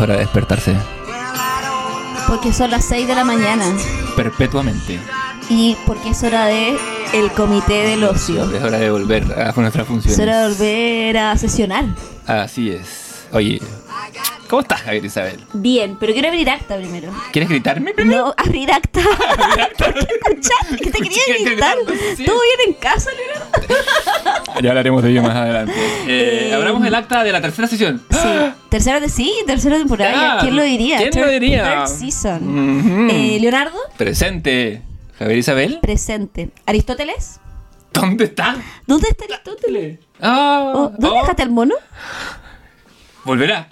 es hora de despertarse. Porque son las 6 de la mañana. Perpetuamente. Y porque es hora de el comité del ocio. Es hora de volver a nuestras funciones. Es hora de volver a sesionar. Así es. Oye, ¿cómo estás, Javier Isabel? Bien, pero quiero abrir acta primero. ¿Quieres gritarme primero? No, abrir acta. ¿Por qué escuchaste que te quería gritar? ¿Todo bien en casa, Leonardo? Ya hablaremos de ello más adelante. Eh, Eh, abramos el acta de la tercera sesión. Sí. Tercera de sí, tercera temporada. ¿Quién lo diría? ¿quién lo diría? Third season. Eh, Leonardo, Presente. Javier Isabel. presente. Aristóteles, ¿Dónde está? ¿dónde está Aristóteles? Ah, Oh, ¿Dónde oh, dejaste el mono? Volverá.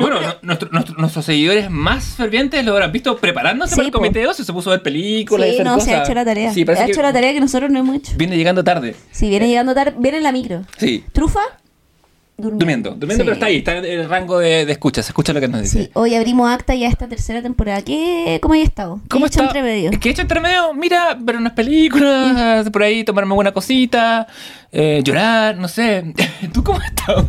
Bueno, pero- no- nuestro- nuestro- nuestros seguidores más fervientes lo habrán visto preparándose Sí, para el comité de ocio. Se puso a ver películas y Sí, hacer no, cosas. se ha hecho la tarea. Sí, parece ha hecho la tarea que nosotros no hemos hecho. Viene llegando tarde. Si viene llegando tarde, viene en la micro. Sí. ¿Trufa? Durmiendo. Durmiendo, durmiendo, Sí. pero está ahí, está en el rango de, de escucha, se escucha lo que nos dice. Sí, hoy abrimos acta ya esta tercera temporada. ¿Qué, ¿Cómo hay estado? ¿Qué ¿Cómo he hecho está? entre medio? ¿Qué he hecho entre medio? Mira, ver unas películas, por ahí tomarme buena cosita, eh, llorar, no sé. ¿Tú cómo has estado?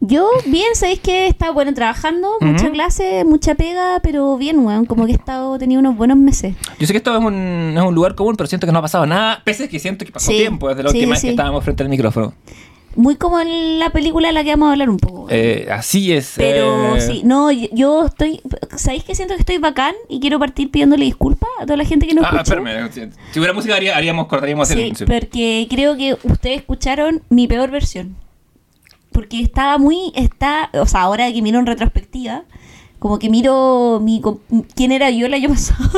Yo, bien, sabéis que he estado, bueno, trabajando, mucha clase, mucha pega, pero bien, weón, como que he estado, tenido unos buenos meses. Yo sé que esto es un, es un lugar común, pero siento que no ha pasado nada, pese a que siento que pasó Sí, tiempo desde la sí, última vez sí. que estábamos frente al micrófono. Muy como en la película de la que vamos a hablar un poco. Eh, así es. Pero eh, sí, no, yo- estoy, ¿sabéis que siento que estoy bacán y quiero partir pidiéndole disculpas a toda la gente que nos Ah, escuchó? espérame. Si hubiera música, haría- haríamos, cortaríamos el Sí, porque creo que ustedes escucharon mi peor versión. Porque estaba muy, está, o sea, ahora que miro en retrospectiva, como que miro mi, quién era yo el año pasado.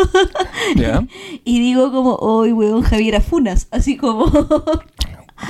Ya. y digo como, hoy weón, Javiera Funas, así como...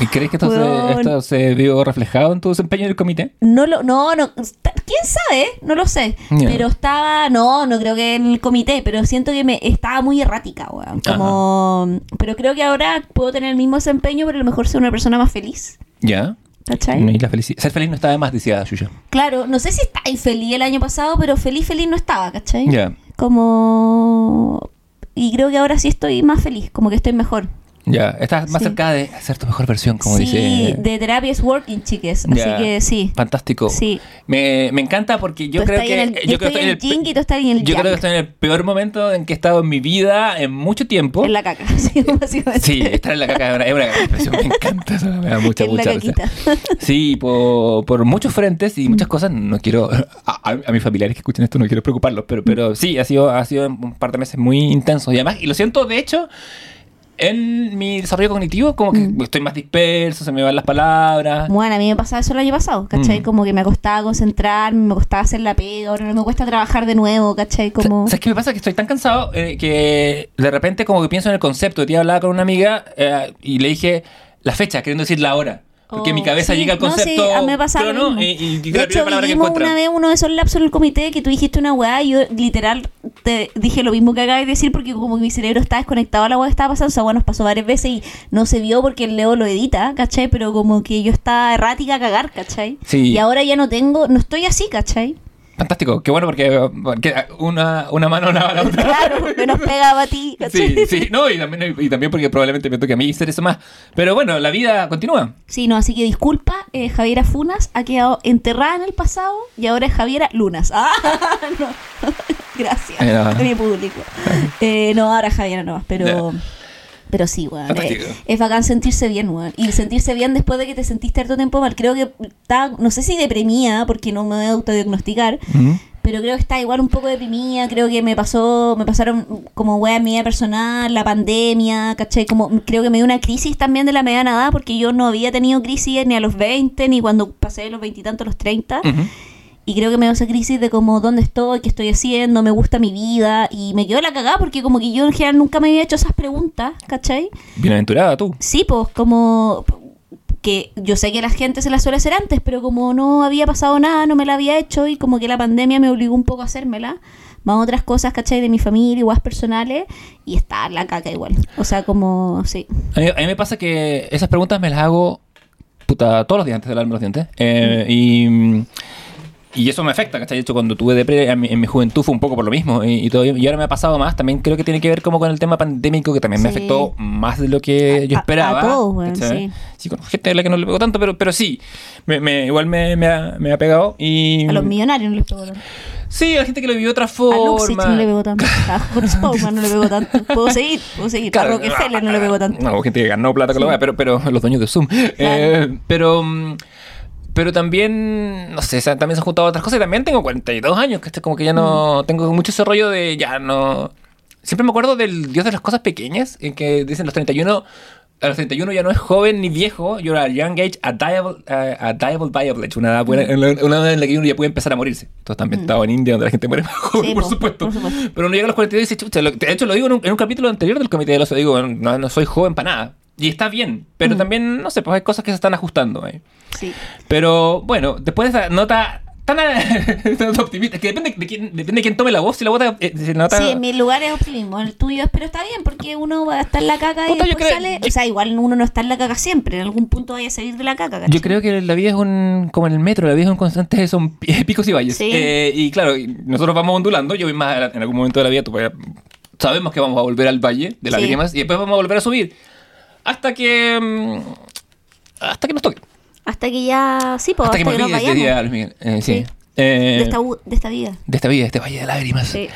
¿Y crees que esto, se, esto se vio reflejado en tu desempeño en el comité? No lo, no, no, quién sabe, no lo sé. Pero estaba, no, no creo que en el comité, pero siento que me estaba muy errática, weón. Como, pero creo que ahora puedo tener el mismo desempeño, pero a lo mejor ser una persona más feliz. Ya. ¿Cachai? Y la felici- Ser feliz no está de más, decía Yuya. Claro, no sé si está infeliz el año pasado, pero feliz, feliz no estaba, ¿cachai? Ya. Como... Y creo que ahora sí estoy más feliz, como que estoy mejor. Ya. Estás más Sí. cerca de hacer tu mejor versión, como sí, dice. de terapia es working, chiques. Ya. Así que sí. Fantástico. Sí. Me, me encanta porque yo Tú creo que. el- yo yo creo estoy en el pe- yin y tú estás en el Yo creo que estoy en el peor momento en que he estado en mi vida en mucho tiempo. En la caca, sí, básicamente. Sí, estar en la caca es una, es una gran expresión. Me encanta eso. Me da mucha, En mucha risa. Sí, por, por muchos frentes y muchas cosas. No quiero. A, a- a mis familiares que escuchen esto no quiero preocuparlos, pero, pero sí, ha sido, ha sido un par de meses muy intensos. Y además, y lo siento, de hecho, en mi desarrollo cognitivo, como que Mm. estoy más disperso, se me van las palabras. Bueno, a mí me pasaba eso el año pasado, ¿cachai? Mm. Como que me costaba concentrarme, me costaba hacer la pega, ahora no me cuesta trabajar de nuevo, ¿cachai? Como... ¿Sabes qué me pasa? Que estoy tan cansado eh, que de repente como que pienso en el concepto. Hoy día hablaba con una amiga eh, y le dije la fecha, queriendo decir la hora. Porque Oh, mi cabeza sí, llega al no, sí, concepto a mí me pasa crono mismo. y, y de hecho, vivimos una vez uno de esos lapsos en el comité que tú dijiste una weá y yo literal te dije lo mismo que acabas de decir porque como que mi cerebro estaba desconectado a la weá que estaba pasando. O sea, bueno, nos pasó varias veces y no se vio porque el Leo lo edita, ¿cachai? Pero como que yo estaba errática a cagar, ¿cachai? Sí. Y ahora ya no tengo, no estoy así, ¿cachai? Fantástico, qué bueno porque, porque una, una mano lava la otra. Claro, me nos pegaba a ti, Sí, ¿cachai? sí, no, y también, y también porque probablemente me toque a mí hacer eso más. Pero bueno, la vida continúa. Sí, no, así que disculpa, eh, Javiera Funas ha quedado enterrada en el pasado y ahora es Javiera Lunas. Ah, no. Gracias, no. mi público. Eh, no, ahora Javiera no, pero... Ya. Pero sí, weón. Es bacán sentirse bien, weón. Y sentirse bien después de que te sentiste harto tiempo mal. Creo que está, no sé si deprimida, porque no me voy a autodiagnosticar, pero creo que está igual un poco deprimida, creo que me pasó, me pasaron como weá en mi vida personal, la pandemia, ¿cachai? Como creo que me dio una crisis también de la mediana edad, porque yo no había tenido crisis ni a los 20, ni cuando pasé de los 20 y tantos a los 30. Ujú. Y creo que me dio esa crisis de como dónde estoy, qué estoy haciendo, me gusta mi vida. Y me quedó la cagada porque como que yo en general nunca me había hecho esas preguntas, ¿cachai? Bienaventurada tú. Sí, pues como que yo sé que la gente se la suele hacer antes, pero como no había pasado nada, no me la había hecho y como que la pandemia me obligó un poco a hacérmela. Más otras cosas, ¿cachai? De mi familia, igual personales, y está la caca igual. O sea, como, sí. A mí, a mí me pasa que esas preguntas me las hago puta, todos los días antes de lavarme los dientes. Eh, y, y eso me afecta, ¿cachai? De hecho, cuando tuve depre en mi, en mi juventud fue un poco por lo mismo y, y todo, y ahora me ha pasado más. También creo que tiene que ver como con el tema pandémico que también me Sí. afectó más de lo que yo A- a- esperaba. a todos, ¿cachai? sí. Sí, con gente a la que no le pegó tanto, pero, pero sí, me, me- igual me, me ha, me ha pegado. Y, A los millonarios no les pegó tanto. Sí, a la gente que lo vivió de otra A forma. Luxich no le pegó tanto. A Horace Bowman no le pegó tanto. Puedo seguir, puedo seguir. Claro, a Rockefeller no le pegó tanto. No, gente que ganó plata con la Sí. weá, pero, pero los dueños de Zoom. Eh, pero, mm, pero también, no sé, también se han juntado otras cosas. Y también tengo 42 años, que como que ya Mm. no. Tengo mucho ese rollo de ya no. Siempre me acuerdo del Dios de las cosas pequeñas, en que dicen los 31. A los 31 ya no es joven ni viejo, you're a young age, a diable, a, a diable viable una edad, buena- Mm. en la- una edad en la que uno ya puede empezar a morirse. Esto está ambientado en India, donde la gente muere más joven, Sí, por po, supuesto. por supuesto. Pero uno llega a los 42 y dice, chucha, lo- de hecho lo digo en un, en un capítulo anterior del Comité del Oso, digo, no, no soy joven para nada. Y está bien, pero Mm. también, no sé, pues hay cosas que se están ajustando ahí. Sí. Pero bueno, después de esa nota tan, tan optimista, que depende de quién, depende de quién tome la voz, si la vota eh, se nota... Sí, en mi lugar es optimismo. El tuyo es, pero está bien, porque uno va a estar en la caca y después creo- sale. O sea, igual uno no está en la caca siempre. En algún punto vaya a salir de la caca. ¿cachai? Yo creo que la vida es un, como en el metro, la vida es un constante, son pi- picos y valles. Sí. Eh, y claro, nosotros vamos ondulando, yo voy más en algún momento de la vida, tú sabemos que vamos a volver al valle de las Sí. lágrimas y después vamos a volver a subir. Hasta que... mm, Hasta que nos toque. Hasta que ya. Sí, pues, hasta hasta, que que, me nos vayamos. diría Luis Miguel. Eh, sí. Sí. Eh, de, esta, u- de esta vida. de esta vida, de este valle de lágrimas. Sí.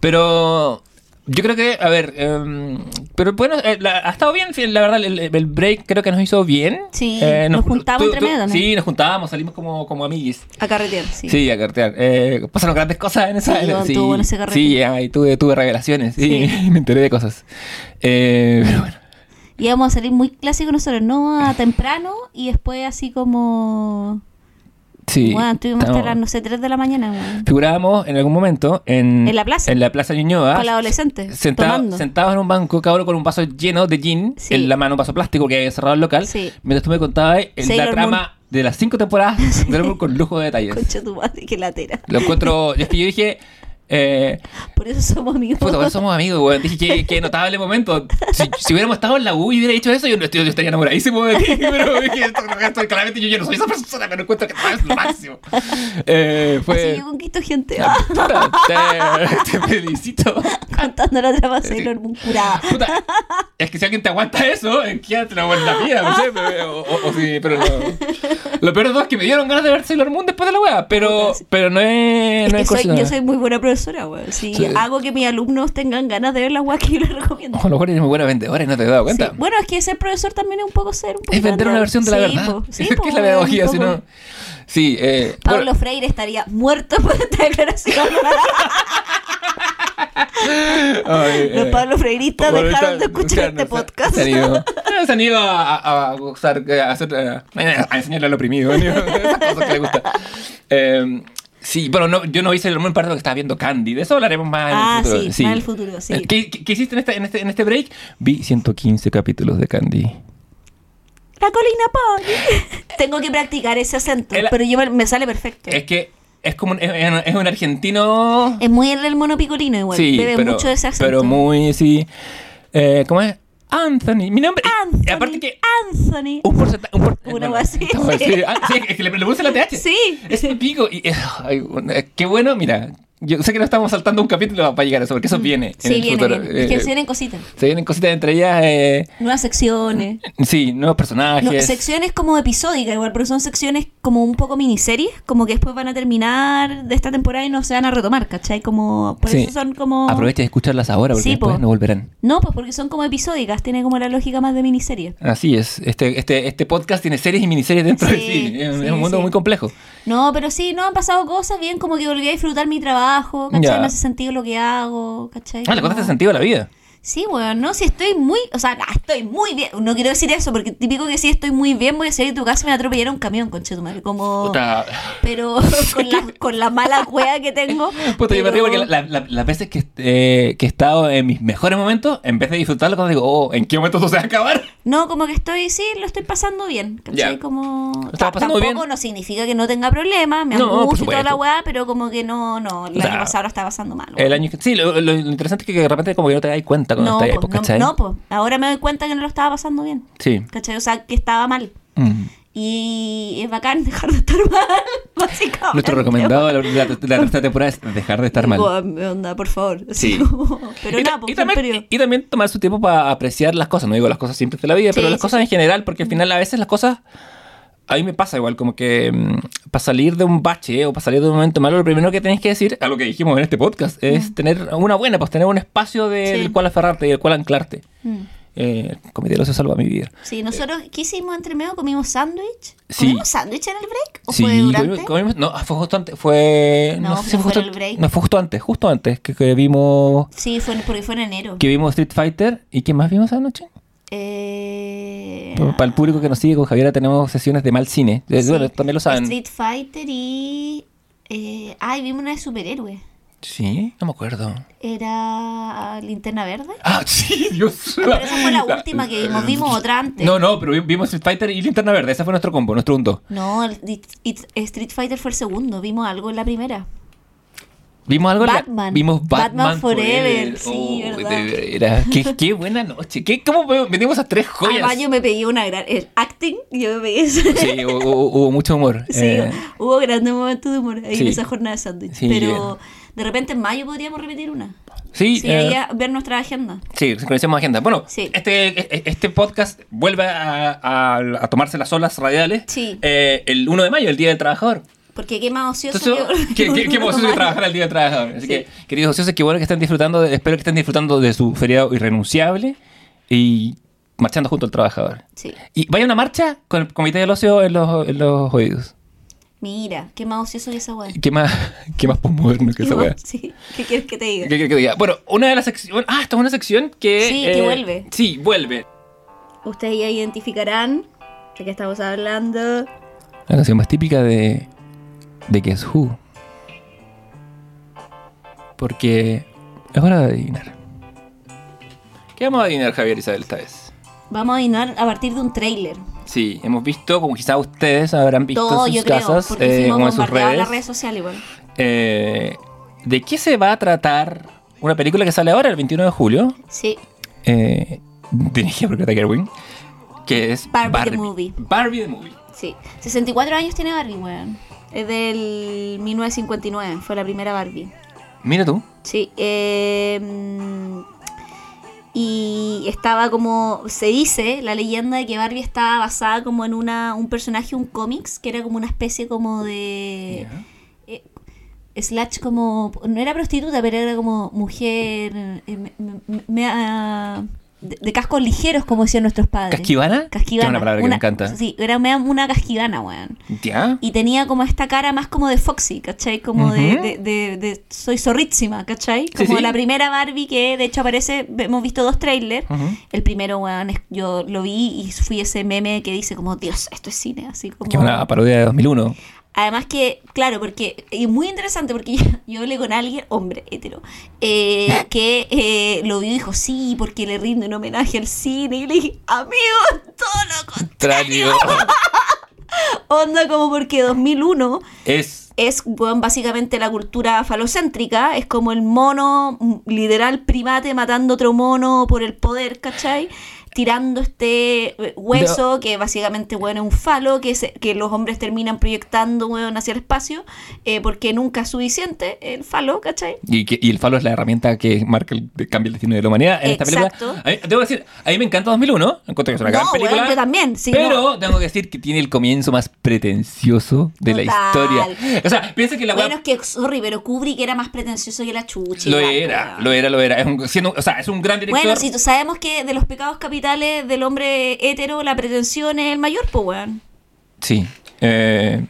Pero yo creo que, a ver, em, pero bueno, eh, la- ha estado bien, la verdad, el, el break creo que nos hizo bien. Sí, nos juntamos entre medio. Sí, nos juntábamos, salimos como, como amiguis. A carretear, sí. Sí, a cartear. Eh, pasaron grandes cosas en esa. Sí, en- sí, ahí tuve, tuve revelaciones, sí, Sí. me enteré de cosas. Eh, pero bueno. Y vamos a salir muy clásicos nosotros, ¿no? A temprano y después así como. Sí. bueno, estuvimos hasta estamos- las, no sé, 3 de la mañana. Figurábamos en algún momento en, ¿En la plaza? En la plaza Ñuñoa. Con la adolescente. Sentado- sentados en un banco, cabrón, con un vaso lleno de gin Sí. en la mano, un vaso plástico que había cerrado el local. Sí. Mientras tú me contabas en la trama de las cinco temporadas de Moon con lujo de detalles. Concha tu madre, qué latera. Lo encuentro. Es que yo dije. Eh, Por eso somos amigos. puta, ahora somos amigos, weón. Dije que, que notable momento. Si, si hubiéramos estado en la U y hubiera hecho eso, yo, yo, yo estaría enamoradísimo de ti. Pero dije, esto, claramente yo, yo no soy esa persona, pero encuentro que eres lo máximo. Eh, fue. Así yo conquisto gente. Puta, te, te felicito. Contando la trama Sailor Moon curada. Puta, es que si alguien te aguanta eso, quédate una buena vida, no sé, pero, o, o sí, pero no. Lo peor de todo es que me dieron ganas de ver Sailor Moon después de la wea, pero, sí. pero no es, Es no que es soy, cosa- yo soy muy buena profesora, weón. Sí. hago que mis alumnos tengan ganas de ver la weá que yo les recomiendo. Ojo, a lo mejor eres muy buena vendedora y no te has dado cuenta. Sí. Bueno, es que ser profesor también es un poco ser un poco es vender una versión de la verdad. Po. Sí, po, es la pedagogía, si no. Sí, eh. Pablo bueno, Freire estaría muerto por esta declaración. ay, Los eh, Pablo Freiristas dejaron de escuchar este podcast. Se han ido, se han ido a, a, a usar, a, hacer, a, enseñarle al oprimido. ¿no? Esas cosas que le gustan. Eh, sí, bueno, no, yo no hice el lo que estaba viendo Candy. De eso hablaremos más Ah, en el futuro. sí, más en el futuro, sí. Eh, ¿Qué, qué- qué hiciste en este, en, este, en este break? Vi 115 capítulos de Candy. La colina Pony. Tengo que practicar ese acento, El- pero yo me, me sale perfecto. Es que es como un, es, es un argentino. Es muy el del mono picolino igual. sí, Bebe pero, mucho de ese acento. pero muy, sí. Eh, ¿Cómo es? Anthony. Mi nombre. Anthony. Aparte que Anthony. un porcentaje. Un por- Una bueno, wea así, no, sí. sí. Ah, sí, es que le, le puse la TH. Sí. Ese pico. Y, eh, ay, qué bueno, mira. Yo sé que no estamos saltando un capítulo para llegar a eso, porque eso viene. en Mm. El viene, futuro. viene. Es que Eh, se vienen cositas. se vienen cositas entre ellas. Eh, Nuevas secciones. sí, nuevos personajes. No, secciones como episódicas igual, pero son secciones como un poco miniseries, como que después van a terminar de esta temporada y no se van a retomar, ¿cachai? Como, por Sí. eso son como... Aprovecha de escucharlas ahora, porque Sí, después po. no volverán. No, pues porque son como episódicas, tiene como la lógica más de miniserie. Así es. Este, este, este podcast tiene series y miniseries dentro de Sí. Es, sí, es un mundo muy complejo. No, pero sí, no han pasado cosas bien, como que volví a disfrutar mi trabajo, ¿cachai? Ya. Me hace sentido lo que hago, ¿cachai? Ah, le contaste sentido a la vida. Sí, bueno, no, si estoy muy, o sea, ah, estoy muy bien, no quiero decir eso, porque típico que si estoy muy bien voy a salir de tu casa y me atropellar un camión, conche tu madre, como... Puta, Pero con la, con la mala cueva que tengo. puta yo me pero- río porque la- la- las veces que, eh, que he estado en mis mejores momentos, en vez de disfrutarlo, cuando digo, oh, ¿en qué momento esto se va a acabar? No, como que estoy, sí, lo estoy pasando bien. ¿cachai? Como. Tampoco bien. no significa que no tenga problemas, me No, angustia y toda la weá, pero como que no, no. El O sea, año pasado lo estaba pasando mal. El weón. año sí, lo, lo- lo interesante es que de repente como que no te das cuenta cuando no, estás ahí, pues, ¿cachai? no, no, pues. Ahora me doy cuenta que no lo estaba pasando bien. Sí. ¿Cachai? O sea, que estaba mal. Mm. Y es bacán dejar de estar mal, básicamente. Nuestro recomendado de la, la- la tercera temporada es dejar de estar mal. Digo, onda, por favor. Sí. Pero y, nada, pues, y fue un también, periodo. y también tomar su tiempo para apreciar las cosas. No digo las cosas simples de la vida, pero las sí, cosas sí. en general, porque al final a veces las cosas. A mí me pasa igual, como que para salir de un bache o para salir de un momento malo, lo primero que tenés que decir, a lo que dijimos en este podcast, es tener una buena, pues tener un espacio de- Sí. del cual aferrarte y del cual anclarte. Mm. Eh, el comité ocio salva mi vida. Sí, nosotros, ¿qué hicimos entre medio? ¿Comimos sándwich? Sí. ¿Comimos sándwich en el break? ¿O Sí, fue durante? comimos- no, fue justo antes, fue... No, sé si fue justo, el break. No, fue justo antes, justo antes, que, que vimos... Sí, fue, porque fue en enero. Que vimos Street Fighter. ¿Y qué más vimos anoche? Eh, Para el público que nos sigue con Javiera tenemos sesiones de mal cine. Eh, sí, Bueno, también lo saben. Street Fighter y... Eh, ay, vimos una de superhéroe. Sí, no me acuerdo. Era Linterna Verde. Ah, sí, Dios. Pero esa fue la última que vimos. Vimos otra antes. No, no, pero vi- vimos Street Fighter y Linterna Verde. Ese fue nuestro combo, nuestro punto. No, el- Street Fighter fue el segundo. Vimos algo en la primera. ¿Vimos algo? en la- Batman. Vimos Batman, Batman Forever, sí, Oh, verdad. de veras. Qué, qué buena noche. ¿Qué, ¿Cómo venimos a tres joyas? Además, yo me pegué una gran. El acting, yo me pegué eso. Sí, hubo, hubo- mucho humor. Sí, Eh, hubo grandes momentos de humor ahí sí. en esa jornada de sándwich. Sí, Pero de repente en mayo podríamos repetir una. sí, Sí, eh, a ver nuestra agenda. Sí, sincronicemos agenda. Bueno, Sí. este, este podcast vuelve a, a- a tomarse las olas radiales Sí. eh, el 1 de mayo, el Día del Trabajador. Porque qué más ocioso Entonces, que- qué, qué, qué emoción de trabajar el Día del Trabajador. Así Sí. que, queridos ociosos, qué bueno que estén disfrutando, de- espero que estén disfrutando de su feriado irrenunciable y marchando junto al trabajador. Sí. Y vaya una marcha con el Comité del Ocio en los, en los oídos. Mira, qué más ocioso que esa weá. ¿Qué más, qué más posmoderno que ¿Qué esa weá? Sí. ¿Qué quieres que te diga? ¿Qué quieres que diga? Bueno, una de las secciones... Ah, esta es una sección que... eh, Sí, que vuelve. Sí, vuelve. Ustedes ya identificarán de qué estamos hablando. La canción más típica de, de Guess Who. Porque es hora de adivinar. ¿Qué vamos a adivinar, Javier Isabel, esta vez? Vamos a adivinar a partir de un tráiler. Sí, hemos visto, como quizás ustedes habrán visto Todo, en sus casas, eh, como en sus redes, las redes sociales igual. eh, ¿de qué se va a tratar una película que sale ahora, el 21 de julio? Sí, Eh, dirigida por Greta Gerwig, que es Barbie the Movie. Barbie the Movie. sí. 64 años tiene Barbie, weón. Es del 1959, fue la primera Barbie. Mira tú. Sí, eh, y estaba como, se dice, la leyenda de que Barbie estaba basada como en una, un personaje, un cómics, que era como una especie como de... eh, slash como, no era prostituta, pero era como mujer eh, me- me- me- ah, de, de cascos ligeros, como decían nuestros padres. ¿Casquivana? Casquivana. Es una palabra que me encanta. Sí, era una casquivana, weón. ¿Ya? Y tenía como esta cara más como de Foxy, ¿cachai? Como de, de, de- de- soy zorrísima, ¿cachai? Como sí. la primera Barbie que de hecho aparece, hemos visto dos trailers. El primero, weón, yo lo vi y fui ese meme que dice como, Dios, esto es cine, así como... Que es una parodia de 2001. Además que, claro, porque y muy interesante porque yo, yo hablé con alguien, hombre, hetero, eh, que eh, lo vio y dijo, sí, porque le rinde un homenaje al cine. Y le dije, amigo, todo lo contrario. Onda como porque 2001 es es bueno, básicamente la cultura falocéntrica, es como el mono mm, literal primate matando otro mono por el poder, ¿cachai? Tirando este eh, hueso, que básicamente bueno, es un falo, que, se- que los hombres terminan proyectando bueno, hacia el espacio, eh, porque nunca es suficiente el falo, ¿cachai? Y, que- y el falo es la herramienta que marca el cambia el destino de la humanidad en esta Exacto. película. A mí- debo decir, a mí me encanta 2001. Encuentro que es una gran No, película. weón, yo también, sí, pero no. tengo que decir que tiene el comienzo más pretencioso de la historia. O sea, piensa que la Bueno, es que, sorry, pero Kubrick era más pretencioso que la chucha. lo igual, era, lo era, lo era. Es un, siendo- o sea, es un gran director. Bueno, si tú sabemos que de los pecados capitales del hombre hetero, la pretensión es el mayor, pues, weón. Sí. Eh,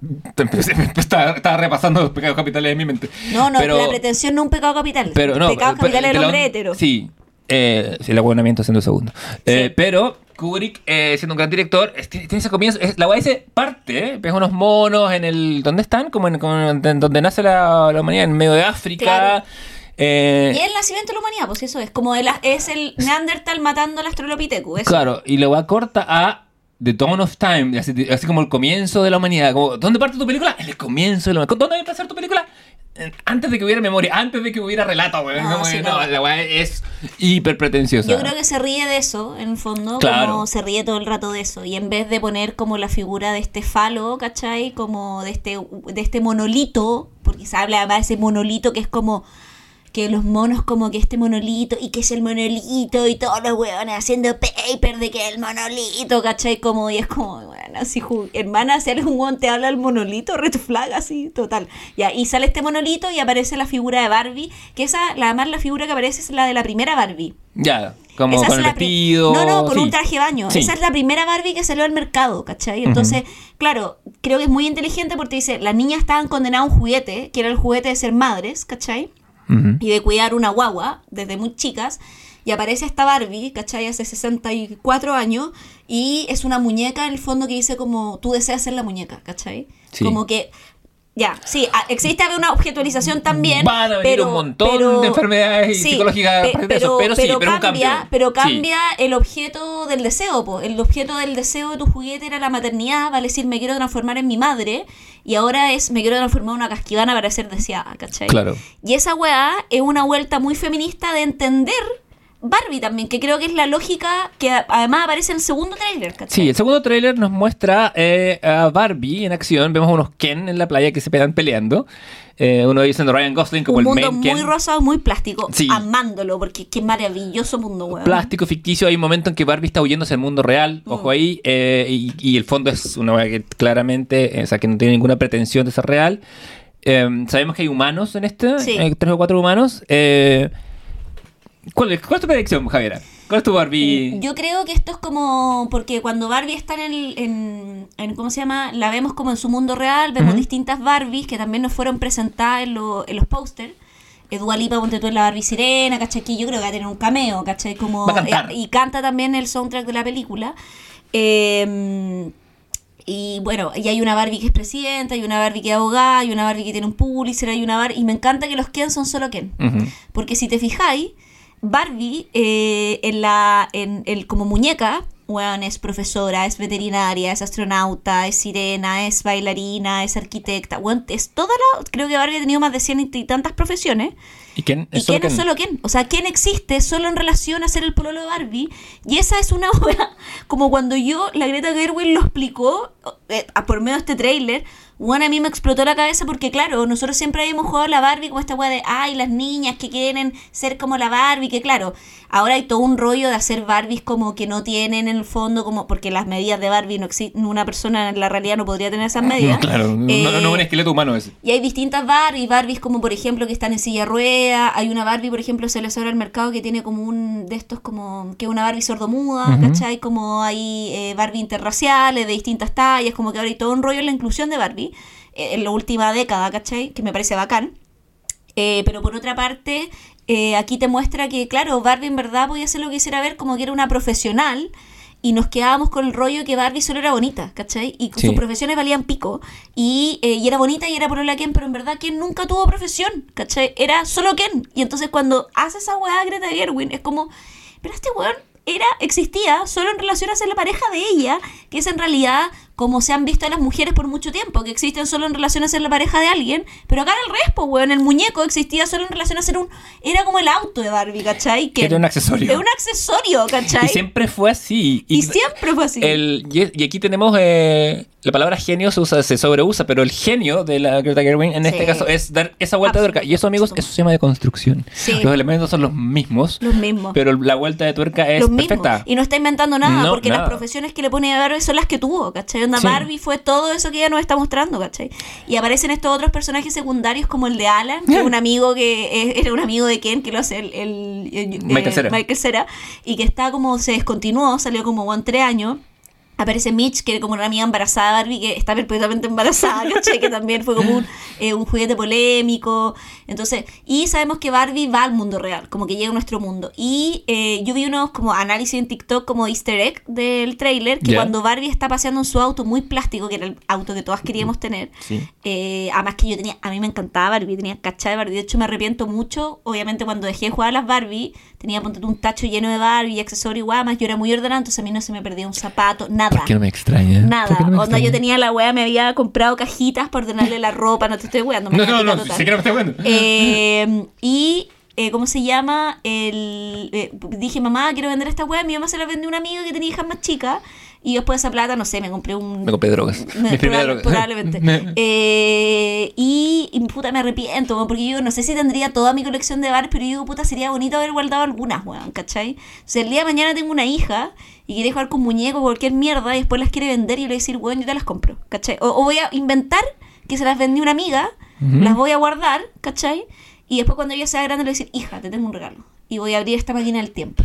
estaba, estaba repasando los pecados capitales en mi mente. No, no, pero, la pretensión no es un pecado capital. pero no, pecado pero- capital es el pero- hombre hetero. Sí. Eh, sí, el aguanamiento siendo segundo. Eh, pero Kubrick, eh, siendo un gran director, tiene, ese comienzo. es- la weá dice parte, ¿eh? Ves unos monos en el. ¿Dónde están? Como en, como en- en donde nace la, la humanidad, en medio de África. Claro. Eh, Y es el nacimiento de la humanidad, pues eso es. Como el, es el Neandertal matando al Australopithecus. Claro, y weá corta a The Dawn of Time, así, así como el comienzo de la humanidad. Como, ¿Dónde parte tu película? En el comienzo de la humanidad. ¿Dónde va a empezar tu película? antes de que hubiera memoria, antes de que hubiera relato, weón. No, No, sí, no, no. la weá es hiper pretenciosa. Yo creo que se ríe de eso, en el fondo, Claro. como se ríe todo el rato de eso. Y en vez de poner como la figura de este falo, ¿cachai? Como de este, de este monolito, porque se habla además de ese monolito que es como que los monos como que este monolito y que es el monolito y todos los huevones haciendo paper de que el monolito, ¿cachai? Como, y es como, bueno, así, ju- hermana, si eres un hueón te habla el monolito, red flag, así, total. Ya, y sale este monolito y aparece la figura de Barbie, que esa, la además la figura que aparece es la de la primera Barbie. Ya, como Esa con el vestido. No, no, con sí. un traje de baño. Sí. Esa es la primera Barbie que salió al mercado, ¿cachai? Entonces, claro, creo que es muy inteligente porque dice, las niñas estaban condenadas a un juguete, que era el juguete de ser madres, ¿cachai? Y de cuidar una guagua desde muy chicas. Y aparece esta Barbie, ¿cachai? Hace 64 años. Y es una muñeca en el fondo que dice como, tú deseas ser la muñeca, ¿cachai? Sí. Como que... Ya, sí, a- existe una objetualización también. Van a venir pero, un montón pero- de enfermedades psicológicas a pe- eso, pero sí, pero cambia, cambio. Pero Sí. cambia el objeto del deseo, po. El objeto del deseo de tu juguete era la maternidad, vale decir, me quiero transformar en mi madre, y ahora es, me quiero transformar en una casquivana para ser deseada, ¿cachai? Claro. Y esa weá es una vuelta muy feminista de entender Barbie también, que creo que es la lógica que además aparece en el segundo tráiler. Sí, el segundo tráiler nos muestra eh, a Barbie en acción. Vemos unos Ken en la playa que se pegan peleando. Eh, uno diciendo Ryan Gosling como un el mundo Ken. muy rosado, muy plástico, Sí. amándolo, porque qué maravilloso mundo, weón. Plástico ficticio, hay un momento en que Barbie está huyendo hacia el mundo real, Mm. ojo ahí, eh, y, y el fondo es una weá que claramente, o sea, que no tiene ninguna pretensión de ser real. Sabemos que hay humanos en este, Sí. tres o cuatro humanos. Eh, ¿cuál, es, ¿Cuál es tu predicción, Javiera? ¿Cuál es tu Barbie? Yo creo que esto es como. Porque cuando Barbie está en el. En, en- ¿Cómo se llama? La vemos como en su mundo real. Vemos distintas Barbies que también nos fueron presentadas en, lo- en los pósters. Dua Lipa, ponte tú en la Barbie Sirena, ¿cachai? Que yo creo que va a tener un cameo, ¿cachai? Como, Va a cantar. eh, y canta también el soundtrack de la película. Eh, y bueno, y hay una Barbie que es presidenta, hay una Barbie que es abogada, hay una Barbie que tiene un Pulitzer, hay una Barbie... Y me encanta que los Ken son solo Ken. Ujú. Porque si te fijáis, Barbie eh, en la, en el, como muñeca, weón, es profesora, es veterinaria, es astronauta, es sirena, es bailarina, es arquitecta. Weón, es toda la. Creo que Barbie ha tenido más de cien y tantas profesiones. ¿Y quién? Y Ken es solo Ken. O sea, Ken existe solo en relación a ser el pololo de Barbie. Y esa es una wea. Como cuando yo, la Greta Gerwig lo explicó eh, a- por medio de este tráiler. Bueno, a mí me explotó la cabeza porque, claro, nosotros siempre habíamos jugado la Barbie como esta wea de, ay, las niñas que quieren ser como la Barbie, que claro, ahora hay todo un rollo de hacer Barbies como que no tienen en el fondo, como porque las medidas de Barbie no existen, una persona en la realidad no podría tener esas medidas. Claro, no, no, no un Eh, esqueleto humano ese. y hay distintas Barbies, Barbies como por ejemplo que están en silla rueda, hay una Barbie por ejemplo se les abre al mercado que tiene como un de estos como que es una Barbie sordomuda, Ujú. ¿cachai? Como hay eh, Barbie interraciales de distintas tallas, como que ahora hay todo un rollo en la inclusión de Barbie eh, en la última década, ¿cachai? Que me parece bacán. Eh, pero por otra parte, eh, aquí te muestra que, claro, Barbie en verdad podía hacer lo que quisiera ver como que era una profesional y nos quedábamos con el rollo que Barbie solo era bonita, ¿cachai? Y Sí. sus profesiones valían pico. Y, eh, y era bonita y era por la Ken, pero en verdad Ken nunca tuvo profesión, ¿cachai? Era solo Ken. Y entonces cuando hace esa weá Greta Gerwin, es como, pero este weón era, existía solo en relación a ser la pareja de ella, que es en realidad como se han visto a las mujeres por mucho tiempo, que existen solo en relación a ser la pareja de alguien, pero acá en el respo, weón, el muñeco existía solo en relación a ser un, era como el auto de Barbie, ¿cachai? Era un accesorio. Era un accesorio, ¿cachai? Y siempre fue así. Y siempre fue así. El, y, y aquí tenemos eh, la palabra genio se usa, se sobreusa, pero el genio de la Greta Gerwig en Sí. este caso es dar esa vuelta de tuerca. Y eso, amigos, eso se llama de construcción. Sí. Los elementos son los mismos, Los mismos. pero la vuelta de tuerca es los perfecta. Y no está inventando nada, No, porque nada. las profesiones que le pone a Barbie son las que tuvo, ¿cachai? Onda Sí. Barbie fue todo eso que ella nos está mostrando, ¿cachai? Y aparecen estos otros personajes secundarios como el de Alan, que es un amigo que era un amigo de Ken, que lo hace el, el- el- Michael Cera. Michael Cera, y que está como, se descontinuó, salió como bueno, tres años. Aparece Mitch, que era como una amiga embarazada de Barbie, que está perpetuamente embarazada, ¿cachai? Que también fue como un, eh, un juguete polémico. Entonces, y sabemos que Barbie va al mundo real, como que llega a nuestro mundo. Y eh, yo vi unos como análisis en TikTok como easter egg del tráiler, que Ya. cuando Barbie está paseando en su auto muy plástico, que era el auto que todas queríamos tener, Sí. eh, además que yo tenía, a mí me encantaba Barbie, tenía cachada de Barbie, de hecho me arrepiento mucho, obviamente cuando dejé de jugar a las Barbie, tenía ponte un tacho lleno de Barbie accesorios y guamas, yo era muy ordenada, entonces a mí no se me perdía un zapato, nada. Nada. ¿Por qué no me extraña? Nada. ¿Por qué no me Onda, yo tenía la wea, me había comprado cajitas para ordenarle la ropa, no te estoy weando. No, no, no, total. sé que no me estoy bueno. Eh, y, eh, ¿cómo se llama? El, eh, dije, mamá, quiero vender esta wea. Mi mamá se la vendió a una amiga que tenía hijas más chicas. Y después esa plata, no sé, me compré un... Me compré drogas. Me- Mi primera probable- droga. probablemente. Eh, y, y, puta, me arrepiento, weón, porque yo no sé si tendría toda mi colección de bares, pero yo digo, puta, sería bonito haber guardado algunas, weón, ¿cachai? O sea, el día de mañana tengo una hija y quiere jugar con muñecos o cualquier mierda y después las quiere vender y le voy a decir, weón, yo te las compro, ¿cachai? O, o voy a inventar que se las vendí una amiga, las voy a guardar, ¿cachai? Y después cuando ella sea grande le voy a decir, hija, te tengo un regalo. Y voy a abrir esta máquina del tiempo.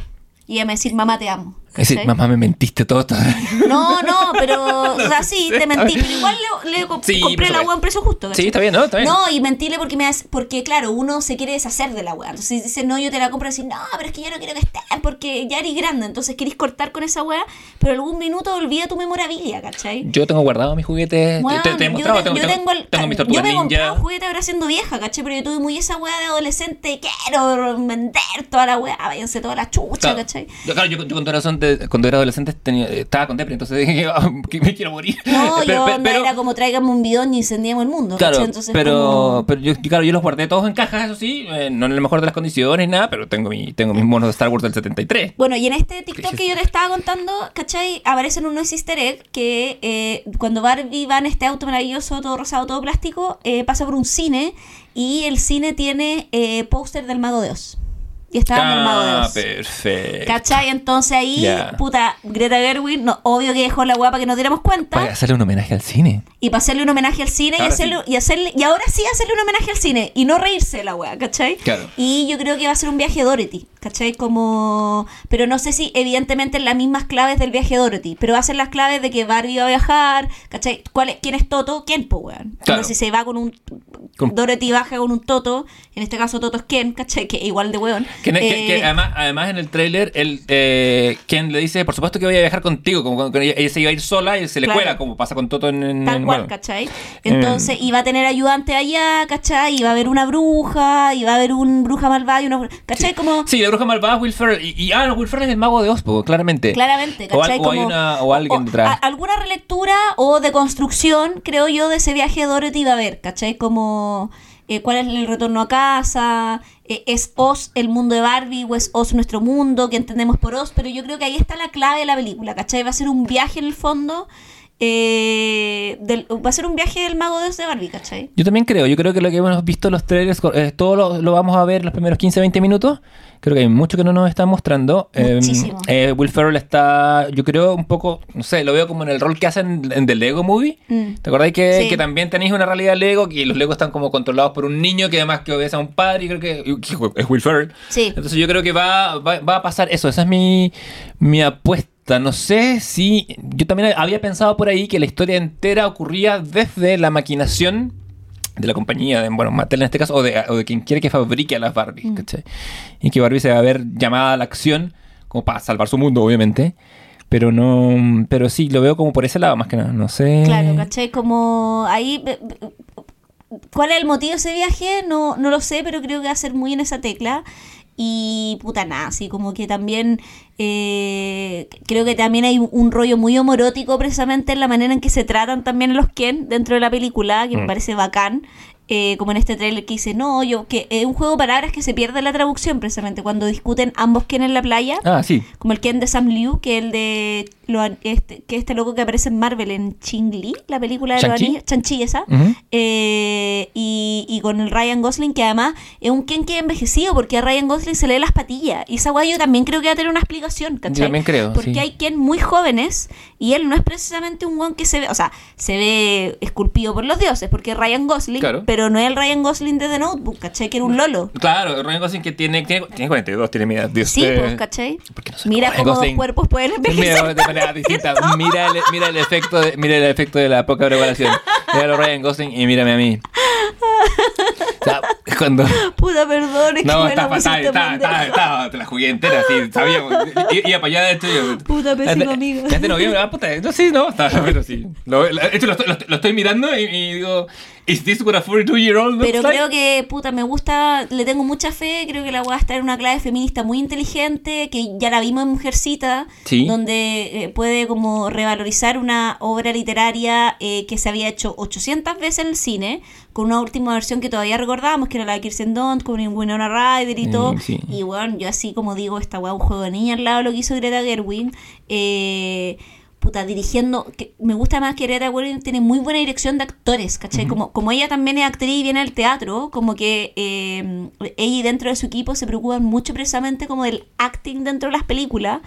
Y ella me va a decir, mamá, te amo. Es decir, mamá, me mentiste todo esto. No, no, pero, o sea, sí, te mentí, pero igual le, le co- Sí, compré la supuesto. weá a un precio justo. ¿cachai? Sí, está bien, ¿no? Está bien. No, y mentirle porque me hace- porque claro, uno se quiere deshacer de la weá. Entonces dice, no, yo te la compro así, no, pero es que yo no quiero que estén porque ya eres grande. Entonces querés cortar con esa weá, pero algún minuto olvida tu memorabilia, ¿cachai? Yo tengo guardado mis juguetes. Weón, te, te he yo te- tengo, yo tengo, el- tengo mis yo me he comprado ninja. juguetes ahora siendo vieja, ¿cachai? Pero yo tuve muy esa weá de adolescente, quiero vender toda la weá, váyanse toda la chucha, Claro, ¿cachai? yo, claro, yo, yo cuando, era adolescente, cuando era adolescente tenía- estaba con depre, entonces dije "Ah, que me quiero morir. No, Pero- yo pero- era como tráigame un bidón y incendiemos el mundo, Claro, pero, como- pero yo, claro, yo los guardé todos en cajas, eso sí, eh, no en el mejor de las condiciones, nada, pero tengo, mi, tengo mis monos de Star Wars del 73. Bueno, y en este TikTok que yo te estaba contando, ¿cachai? Aparecen unos easter egg que eh, cuando Barbie va en este auto maravilloso, todo rosado, todo plástico, eh, pasa por un cine y el cine tiene eh, póster del Mago de Oz. Y el Mago de Ah, Oz. perfecto. ¿Cachai? Entonces ahí, puta, Greta Gerwig, no, obvio que dejó la guapa que nos diéramos cuenta. Para hacerle un homenaje al cine. Y para hacerle un homenaje al cine y, hacerle, sí. y hacerle y ahora sí hacerle un homenaje al cine y no reírse de la wea, ¿cachai? Claro. Y yo creo que va a ser un viaje Dorothy, ¿cachai? Como pero no sé si evidentemente en las mismas claves del viaje Dorothy, pero va a ser las claves de que Barbie va a viajar, ¿cachai? ¿Cuál es, quién es Toto? ¿Quién, po, weón? Claro. Si se va con un Con- Dorothy baja con un Toto, en este caso Toto es Ken, ¿cachai? Que igual de weón. Que, que- que Eh, además, además en el tráiler, el eh, Ken le dice, por supuesto que voy a viajar contigo, como cuando ella, ella se iba a ir sola y se le Claro. cuela, como pasa con Toto en... en- Tal en- cual, bueno. ¿cachai? Entonces, iba a tener ayudante allá, ¿cachai? Iba a haber una bruja, iba a haber un bruja malvada y una... ¿Cachai? Como... Sí, la bruja malvada es Will Ferrell. Y, y- ah, no, Will Ferrell es el mago de Ospo, claramente. Claramente, O, ¿cachai? al- o hay Como- una, o alguien o- detrás. a- alguna relectura o de construcción, creo yo, de ese viaje de Dorothy iba a haber, ¿cachai? Como eh, cuál es el retorno a casa, eh, es Oz el mundo de Barbie o es Oz nuestro mundo, que entendemos por Oz, pero yo creo que ahí está la clave de la película, ¿cachai? Va a ser un viaje en el fondo, eh, del- va a ser un viaje del mago de Oz de Barbie, ¿cachai? Yo también creo, yo creo que lo que hemos visto en los trailers, eh, todo lo, lo vamos a ver los primeros 15, 20 minutos. Creo que hay mucho que no nos están mostrando. Eh, Muchísimo. eh, Will Ferrell está, yo creo, un poco, no sé, lo veo como en el rol que hacen en The Lego Movie. Mm. ¿Te acordáis que, Sí. que también tenéis una realidad Lego? Que los Legos están como controlados por un niño que además que obedece a un padre y creo que, que es Will Ferrell. Sí. Entonces yo creo que va, va, va a pasar eso. Esa es mi, mi apuesta. No sé si. Yo también había pensado por ahí que la historia entera ocurría desde la maquinación de la compañía, de, bueno, Mattel en este caso, o de, o de quien quiere que fabrique a las Barbie, ¿cachai? Y que Barbie se va a ver llamada a la acción como para salvar su mundo, obviamente. Pero no. Pero sí, lo veo como por ese lado más que nada. No sé. Claro, ¿cachai? Como ahí... be- be- ¿Cuál es el motivo de ese viaje? No, no lo sé, pero creo que va a ser muy en esa tecla. Y puta nada, así como que también eh, creo que también hay un, rollo muy homorótico precisamente en la manera en que se tratan también los Ken dentro de la película, que me Mm. parece bacán. eh, como en este trailer que dice, no, yo, que es un juego de palabras que se pierde la traducción precisamente cuando discuten ambos Ken en la playa Ah, sí. como el Ken de Sam Liu, que el de lo, este, que este loco que aparece en Marvel en Ching Li, la película de los ¿Shang-Chi? anillos, Chanchi esa, Ujú. eh, y, y con el Ryan Gosling, que además es un Ken que ha envejecido, porque a Ryan Gosling se le las patillas, y esa guay yo también creo que va a tener una explicación, ¿cachai? Yo también creo, Porque sí. hay Ken muy jóvenes, y él no es precisamente un guan que se ve, o sea, se ve esculpido por los dioses, porque es Ryan Gosling, Claro. pero no es el Ryan Gosling de The Notebook, ¿cachai? Que era un lolo. Claro, Ryan Gosling que tiene, tiene, tiene 42, tiene mi edad. Dios, Sí, pues, ¿cachai? ¿por qué no Mira cómo dos cuerpos pueden envejecer. Mira, distinta. Mira el, mira el efecto de, mira el efecto de la poca preparación. Míralo Ryan Gosling y mírame a mí. O sea, Cuando... Puta, perdón, es que No, me está la está, pendeja. está, está, te la jugué entera, sí, sabíamos. I- Iba para allá de hecho. yo- Puta, pésima amiga. Ya de noviembre, ah, puta, no, sí, no, está, pero sí. Lo, de hecho, lo, estoy- lo estoy- lo estoy mirando y, y digo, ¿Is this what a 42 year old looks Pero like? creo que, puta, me gusta, le tengo mucha fe, creo que la voy a estar en una clave feminista muy inteligente, que ya la vimos en Mujercita, Sí. donde eh, puede como revalorizar una obra literaria eh, que se había hecho 800 veces en el cine, con una última versión que todavía recordamos, que era la de Kirsten Dunst, con Winona Ryder y Mm, todo. sí. Y bueno, yo así como digo, esta weá un juego de niña al lado lo que hizo Greta Gerwig. Eh, puta, dirigiendo. Que me gusta más que Greta Gerwig tiene muy buena dirección de actores, ¿cachai? como, como ella también es actriz y viene al teatro, como que eh, ella y dentro de su equipo se preocupan mucho precisamente como del acting dentro de las películas.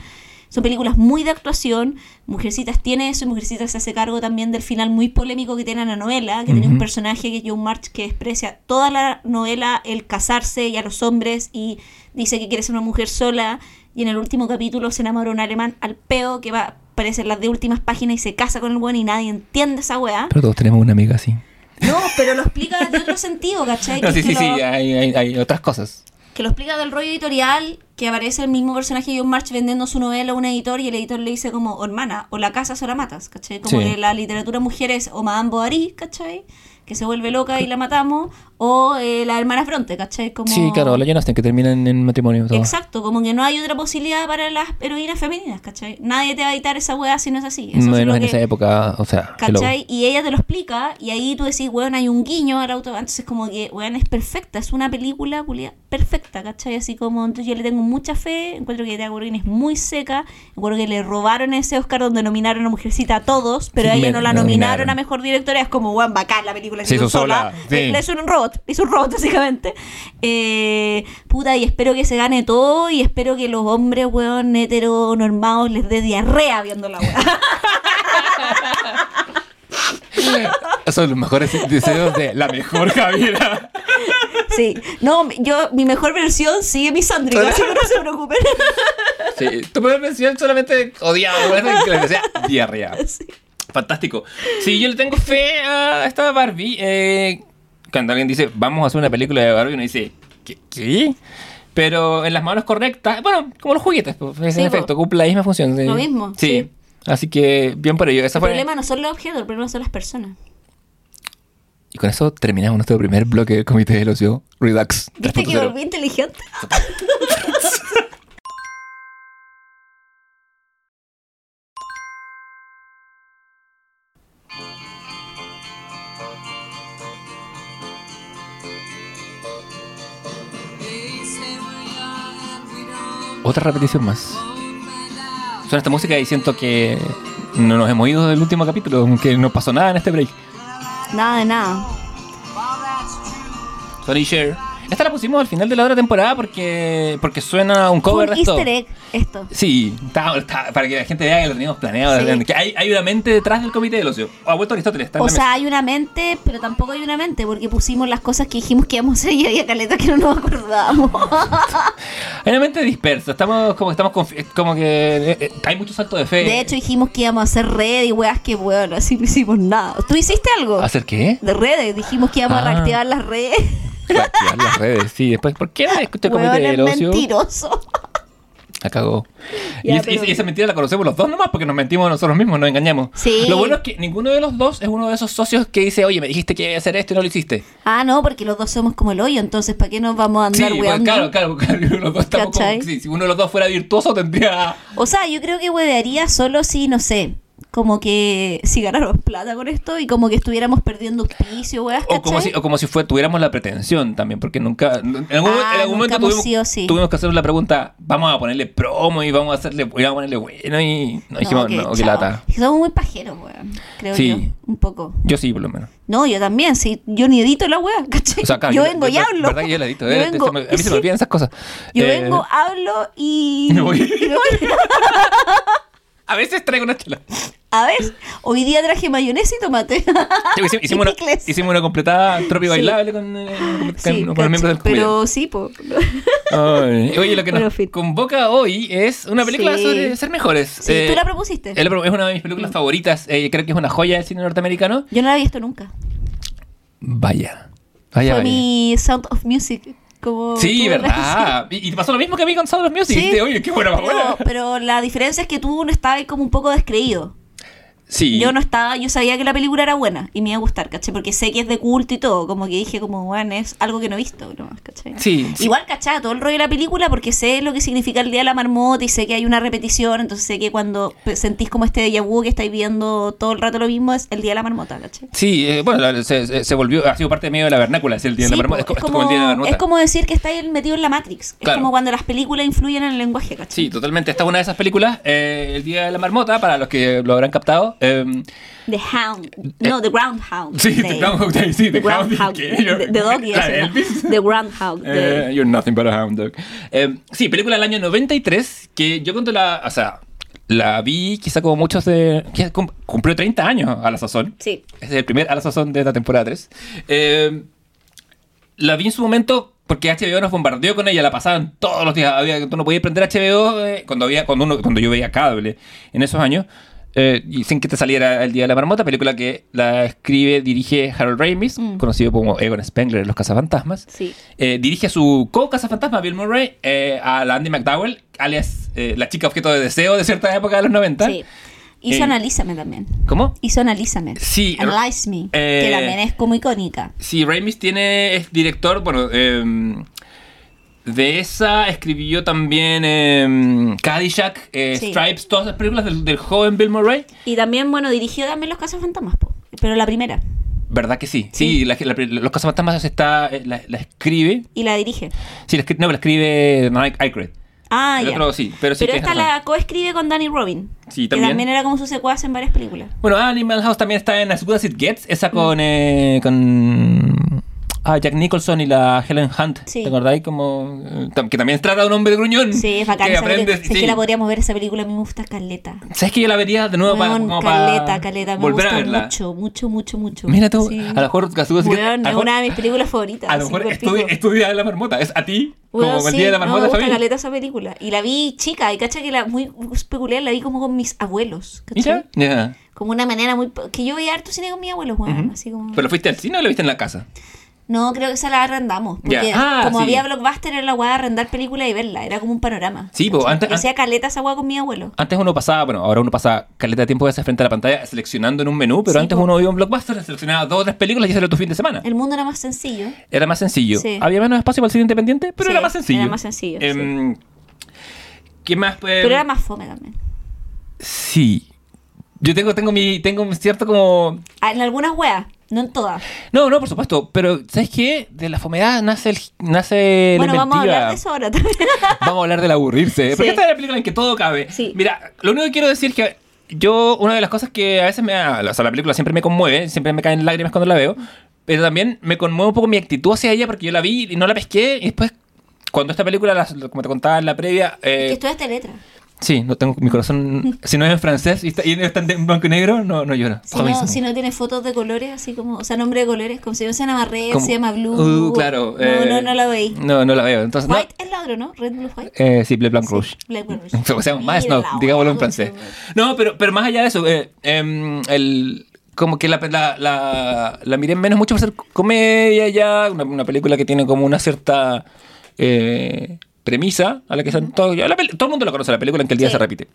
Son películas muy de actuación. Mujercitas tiene eso y Mujercitas se hace cargo también del final muy polémico que tiene la novela, que tiene un personaje que es John March que desprecia toda la novela el casarse y a los hombres y dice que quiere ser una mujer sola y en el último capítulo se enamora un alemán al peo que va a aparecer en las de últimas páginas y se casa con el buen y nadie entiende esa weá. Pero todos tenemos una amiga así. No, pero lo explica de otro sentido, ¿cachai? No, sí, sí, lo- sí, hay, hay, hay otras cosas. que lo explica del rollo editorial, que aparece el mismo personaje John March vendiendo su novela a un editor y el editor le dice como, "Oh, hermana, o la casas o la matas, ¿cachai? Como Sí. que la literatura mujer es o Madame Bovary, ¿cachai? Que se vuelve loca y la matamos, o eh, la hermana Fronte, ¿cachai? Como... Sí, claro, la Austen, que terminan en matrimonio. Todo. Exacto, como que no hay otra posibilidad para las heroínas femeninas, ¿cachai? Nadie te va a editar esa weá si no es así. Eso es Menos en que- esa época, o sea. ¿Cachai? Y ella te lo explica y ahí tú decís, weón, hay un guiño al auto. Entonces como que, weón, es perfecta. Es una película perfecta, ¿cachai? Así como, entonces yo le tengo mucha fe. Encuentro que Greta Gerwig es muy seca. Encuentro que le robaron ese Oscar donde nominaron a Mujercita a todos, pero a Sí, ella no la nominaron, nominaron. a Mejor Directora. Es como, weón, bacán la película. Se hizo sola, sí. Eh, Le hizo un robot. Hizo un robot, básicamente. Eh, puta, y espero que se gane todo y espero que los hombres, weón, heteronormados les dé diarrea viendo la weá. Son los mejores deseos de la mejor Javiera. Sí, no, yo, mi mejor versión sigue mi así que no se preocupen. Sí, tu primera mención solamente odiaba, que le decía diarrea. Sí. Fantástico. Sí, yo le tengo fe a esta Barbie. eh, cuando alguien dice, vamos a hacer una película de Barbie, uno dice, ¿qué? qué? Pero en las manos correctas, bueno, como los juguetes, pues, en efecto, cumple la misma función. sí. Lo mismo, Sí. sí. Así que, bien por ello. Esa El fue... problema no son los objetos, el problema son las personas. Y con eso terminamos nuestro primer bloque del Comité del Ocio Redux. ¿Viste que 3.0. volví inteligente? Otra repetición más. Suena esta música y siento que no nos hemos ido del último capítulo, que no pasó nada en este break. Nada de nada. Sonny Cher. Esta la pusimos al final de la otra temporada porque, porque suena un cover un de esto. easter egg esto. Sí, está- está- para que la gente vea que lo teníamos planeado. Sí. Que hay, hay una mente detrás del comité del ocio. Ha vuelto Aristóteles. Está O sea, hay una mente, pero tampoco hay una mente, porque pusimos las cosas que dijimos que íbamos a hacer y había caleta que no nos acordábamos. Hay una mente dispersa. Estamos como, estamos como que eh, eh, hay mucho salto de fe. De hecho, dijimos que íbamos a hacer red y weas que, weón, así no hicimos nada. ¿Tú hiciste algo? ¿Hacer qué? De redes, dijimos que íbamos Ah. a reactivar las redes. Las redes. Sí, después, ¿por qué comité es del ocio? mentiroso. La cagó. Ya, y, pero- y- y esa mentira la conocemos los dos nomás porque nos mentimos nosotros mismos, nos engañamos. Sí. Lo bueno es que ninguno de los dos es uno de esos socios que dice, oye, me dijiste que iba a hacer esto y no lo hiciste. Ah, no, porque los dos somos como el hoyo, entonces ¿para qué nos vamos a Sí, andar pues, weando? claro, claro, claro. Los dos estamos como- sí, si uno de los dos fuera virtuoso tendría... O sea, yo creo que huevearía solo si, no sé, como que si ganáramos plata con esto y como que estuviéramos perdiendo auspicio, weas, O como, si, o como si fue, tuviéramos la pretensión también, porque nunca... En algún, Ah, en algún nunca momento tuvimos, tuvimos que hacer la pregunta, vamos a ponerle promo y vamos a hacerle, vamos a ponerle bueno y no, dijimos, no, que lata. Somos muy pajeros, weón. Creo Sí. yo, un poco. Yo sí, por lo menos. No, yo también, sí. Yo ni edito la wea, ¿cachai? O sea, claro, yo vengo y hablo. verdad que yo la edito, Yo eh, vengo- se me- a mí se me olvidan esas cosas. Yo Eh, vengo, hablo y... y me voy. y me voy. A veces traigo una chela. A ver, hoy día traje mayonesa y tomate. Sí, hicimos, hicimos una, hicimos una completada tropi Sí. bailable con, eh, con- Sí, con los miembros del. Pero sí, po. Ay, Oye, lo que nos Bueno, convoca hoy es una película sobre ser mejores. Sí, Eh, tú la propusiste. es una de mis películas favoritas. eh, creo que es una joya del cine norteamericano. Yo no la he visto nunca. Vaya. Vaya, Fue vaya. mi Sound of Music. Como Sí, verdad. Y, y te pasó lo mismo que a mí con Sound of Music. Sí. Dijiste, Oye, qué buena, Pero, buena. pero la diferencia es que tú no estabas como un poco descreído. Sí. Yo no estaba, yo sabía que la película era buena y me iba a gustar, ¿cachai? Porque sé que es de culto y todo, como que dije como, bueno, es algo que no he visto, nomás, ¿cachai? Sí, sí. Igual, ¿cachai? Todo el rollo de la película porque sé lo que significa el Día de la Marmota y sé que hay una repetición, entonces sé que cuando sentís como este déjà vu que estáis viendo todo el rato lo mismo es el Día de la Marmota, ¿cachai? Sí, eh, bueno, se, se- volvió, ha sido parte medio de la vernácula, es el día de Sí, la marmota. Es, co- es como el día de la marmota. es como decir que estáis metido en la Matrix. Claro. Es como cuando las películas influyen en el lenguaje, ¿cachai? Sí, totalmente. Esta es una de esas películas, eh, El Día de la Marmota, para los que lo habrán captado. Eh, The Hound. No, The Groundhog. sí, The. Groundhog Day, sí, The Groundhog. The, ¿no? Elvis. The Groundhog. eh, Day. you're nothing but a hound dog. Eh, sí, película del año 93, que yo cuando la, o sea, la vi quizá como muchos de... cumplió 30 años a la sazón. Sí. Es el primer a la sazón de la temporada 3. Eh, la vi en su momento porque HBO nos bombardeó con ella, la pasaban todos los días. Había, tú no podías prender HBO eh, cuando, había, cuando, uno, cuando yo veía cable en esos años. Eh, y sin que te saliera El Día de la Marmota, película que la escribe, dirige Harold Ramis, Mm. conocido como Egon Spengler en Los Cazafantasmas. Sí. Eh, dirige a su co-cazafantasma, Bill Murray, eh, a la Andy McDowell, alias la chica objeto de deseo de cierta época de los 90. Sí. Hizo Analízame también. ¿Cómo? Hizo Analízame. Sí, Analyze Me. que también es como icónica. Sí, Ramis tiene, es director, bueno, em, de esa escribió también em, Caddyshack, eh, Sí. Stripes, todas las películas del, del joven Bill Murray. Y también, bueno, dirigió también Los Casos Fantasmas, pero la primera. ¿Verdad que sí? Sí, la- la- Los Cazafantasmas está, eh, la, la escribe. Y la dirige. Sí, la no, la escribe Mike Aykroyd. Ah, El ya. otro sí, pero sí Pero esta la coescribe con Danny Robin. Sí, Que también. también era como su secuaz en varias películas. Bueno, Animal House también está en As Good As It Gets, esa con, eh, con ah, Jack Nicholson y la Helen Hunt. Sí. ¿Te acordáis? Como, eh, que también trata de un hombre gruñón. Sí, es bacán. Que aprende, Si es sí. que la podríamos ver esa película, a mí me gusta Caleta. ¿Sabes que yo la vería de nuevo para, Weón, como para caleta, caleta. Me volver gusta a verla? mucho, mucho, mucho, mucho. Mira tú, Sí. a lo mejor a es lo mejor- una de mis películas favoritas. A lo mejor por es tu, pico. es tu día de la marmota, es a ti, Weón, como el sí, día de la no, marmota, me gusta caleta esa película. Y la vi chica, y cacha que la muy peculiar, la vi como con mis abuelos. Mira, ya. Como una manera muy... Que yo veía harto cine con mis abuelos, weón. Ujú. Así como... ¿Pero fuiste al cine o la viste en la casa? No, creo que esa la arrendamos. Porque. Ah, como sí. había Blockbuster, era la weá de arrendar películas y verla. Era como un panorama. Sí, pues, antes- Yo hacía caleta esa weá con mi abuelo. Antes uno pasaba, bueno, ahora uno pasa caleta de tiempo de frente a la pantalla seleccionando en un menú, pero Sí, antes po. uno iba a un blockbuster, seleccionaba dos o tres películas y ese era tu fin de semana. El mundo era más sencillo. Era más sencillo. Sí. Había menos espacio para el cine independiente, pero era más sencillo. era más sencillo, Em, ¿Qué más? pues? Pero era más fome también. Sí. Yo tengo, tengo mi, tengo un cierto como. Ah, En algunas weas, no en todas. No, no, por supuesto. Pero, ¿sabes qué? De la fomedad nace el, nace bueno, la vamos a hablar de eso ahora también. Vamos a hablar del aburrirse. Sí. Porque esta es la película en que todo cabe. Sí. Mira, lo único que quiero decir es que yo, una de las cosas que a veces me da, o sea, la película siempre me conmueve, siempre me caen lágrimas cuando la veo, pero también me conmueve un poco mi actitud hacia ella porque yo la vi y no la pesqué y después, cuando esta película, la- como te contaba en la previa, eh, que estudiaste letra. Sí, no tengo mi corazón, si no es en francés y está, y está en blanco y negro, no, no lloro. Si no, si no tiene fotos de colores, así como, o sea, nombre de colores, como si no se llama Red, Como- se llama Blue. Uh, claro. No, eh, no, no la veis. No, no la veo. Entonces, no. White es la otra, ¿no? Red, Blue, White. Eh, sí, Ble Blanc Sí, Rouge. Black Rouge. O sea, más no, digámoslo en francés. No, pero, pero más allá de eso, eh, em, el, como que la, la, la, la miré menos mucho por ser comedia ya, una, una película que tiene como una cierta eh, premisa a la que son todos, la todo el mundo la conoce, la película en que el día Sí. se repite.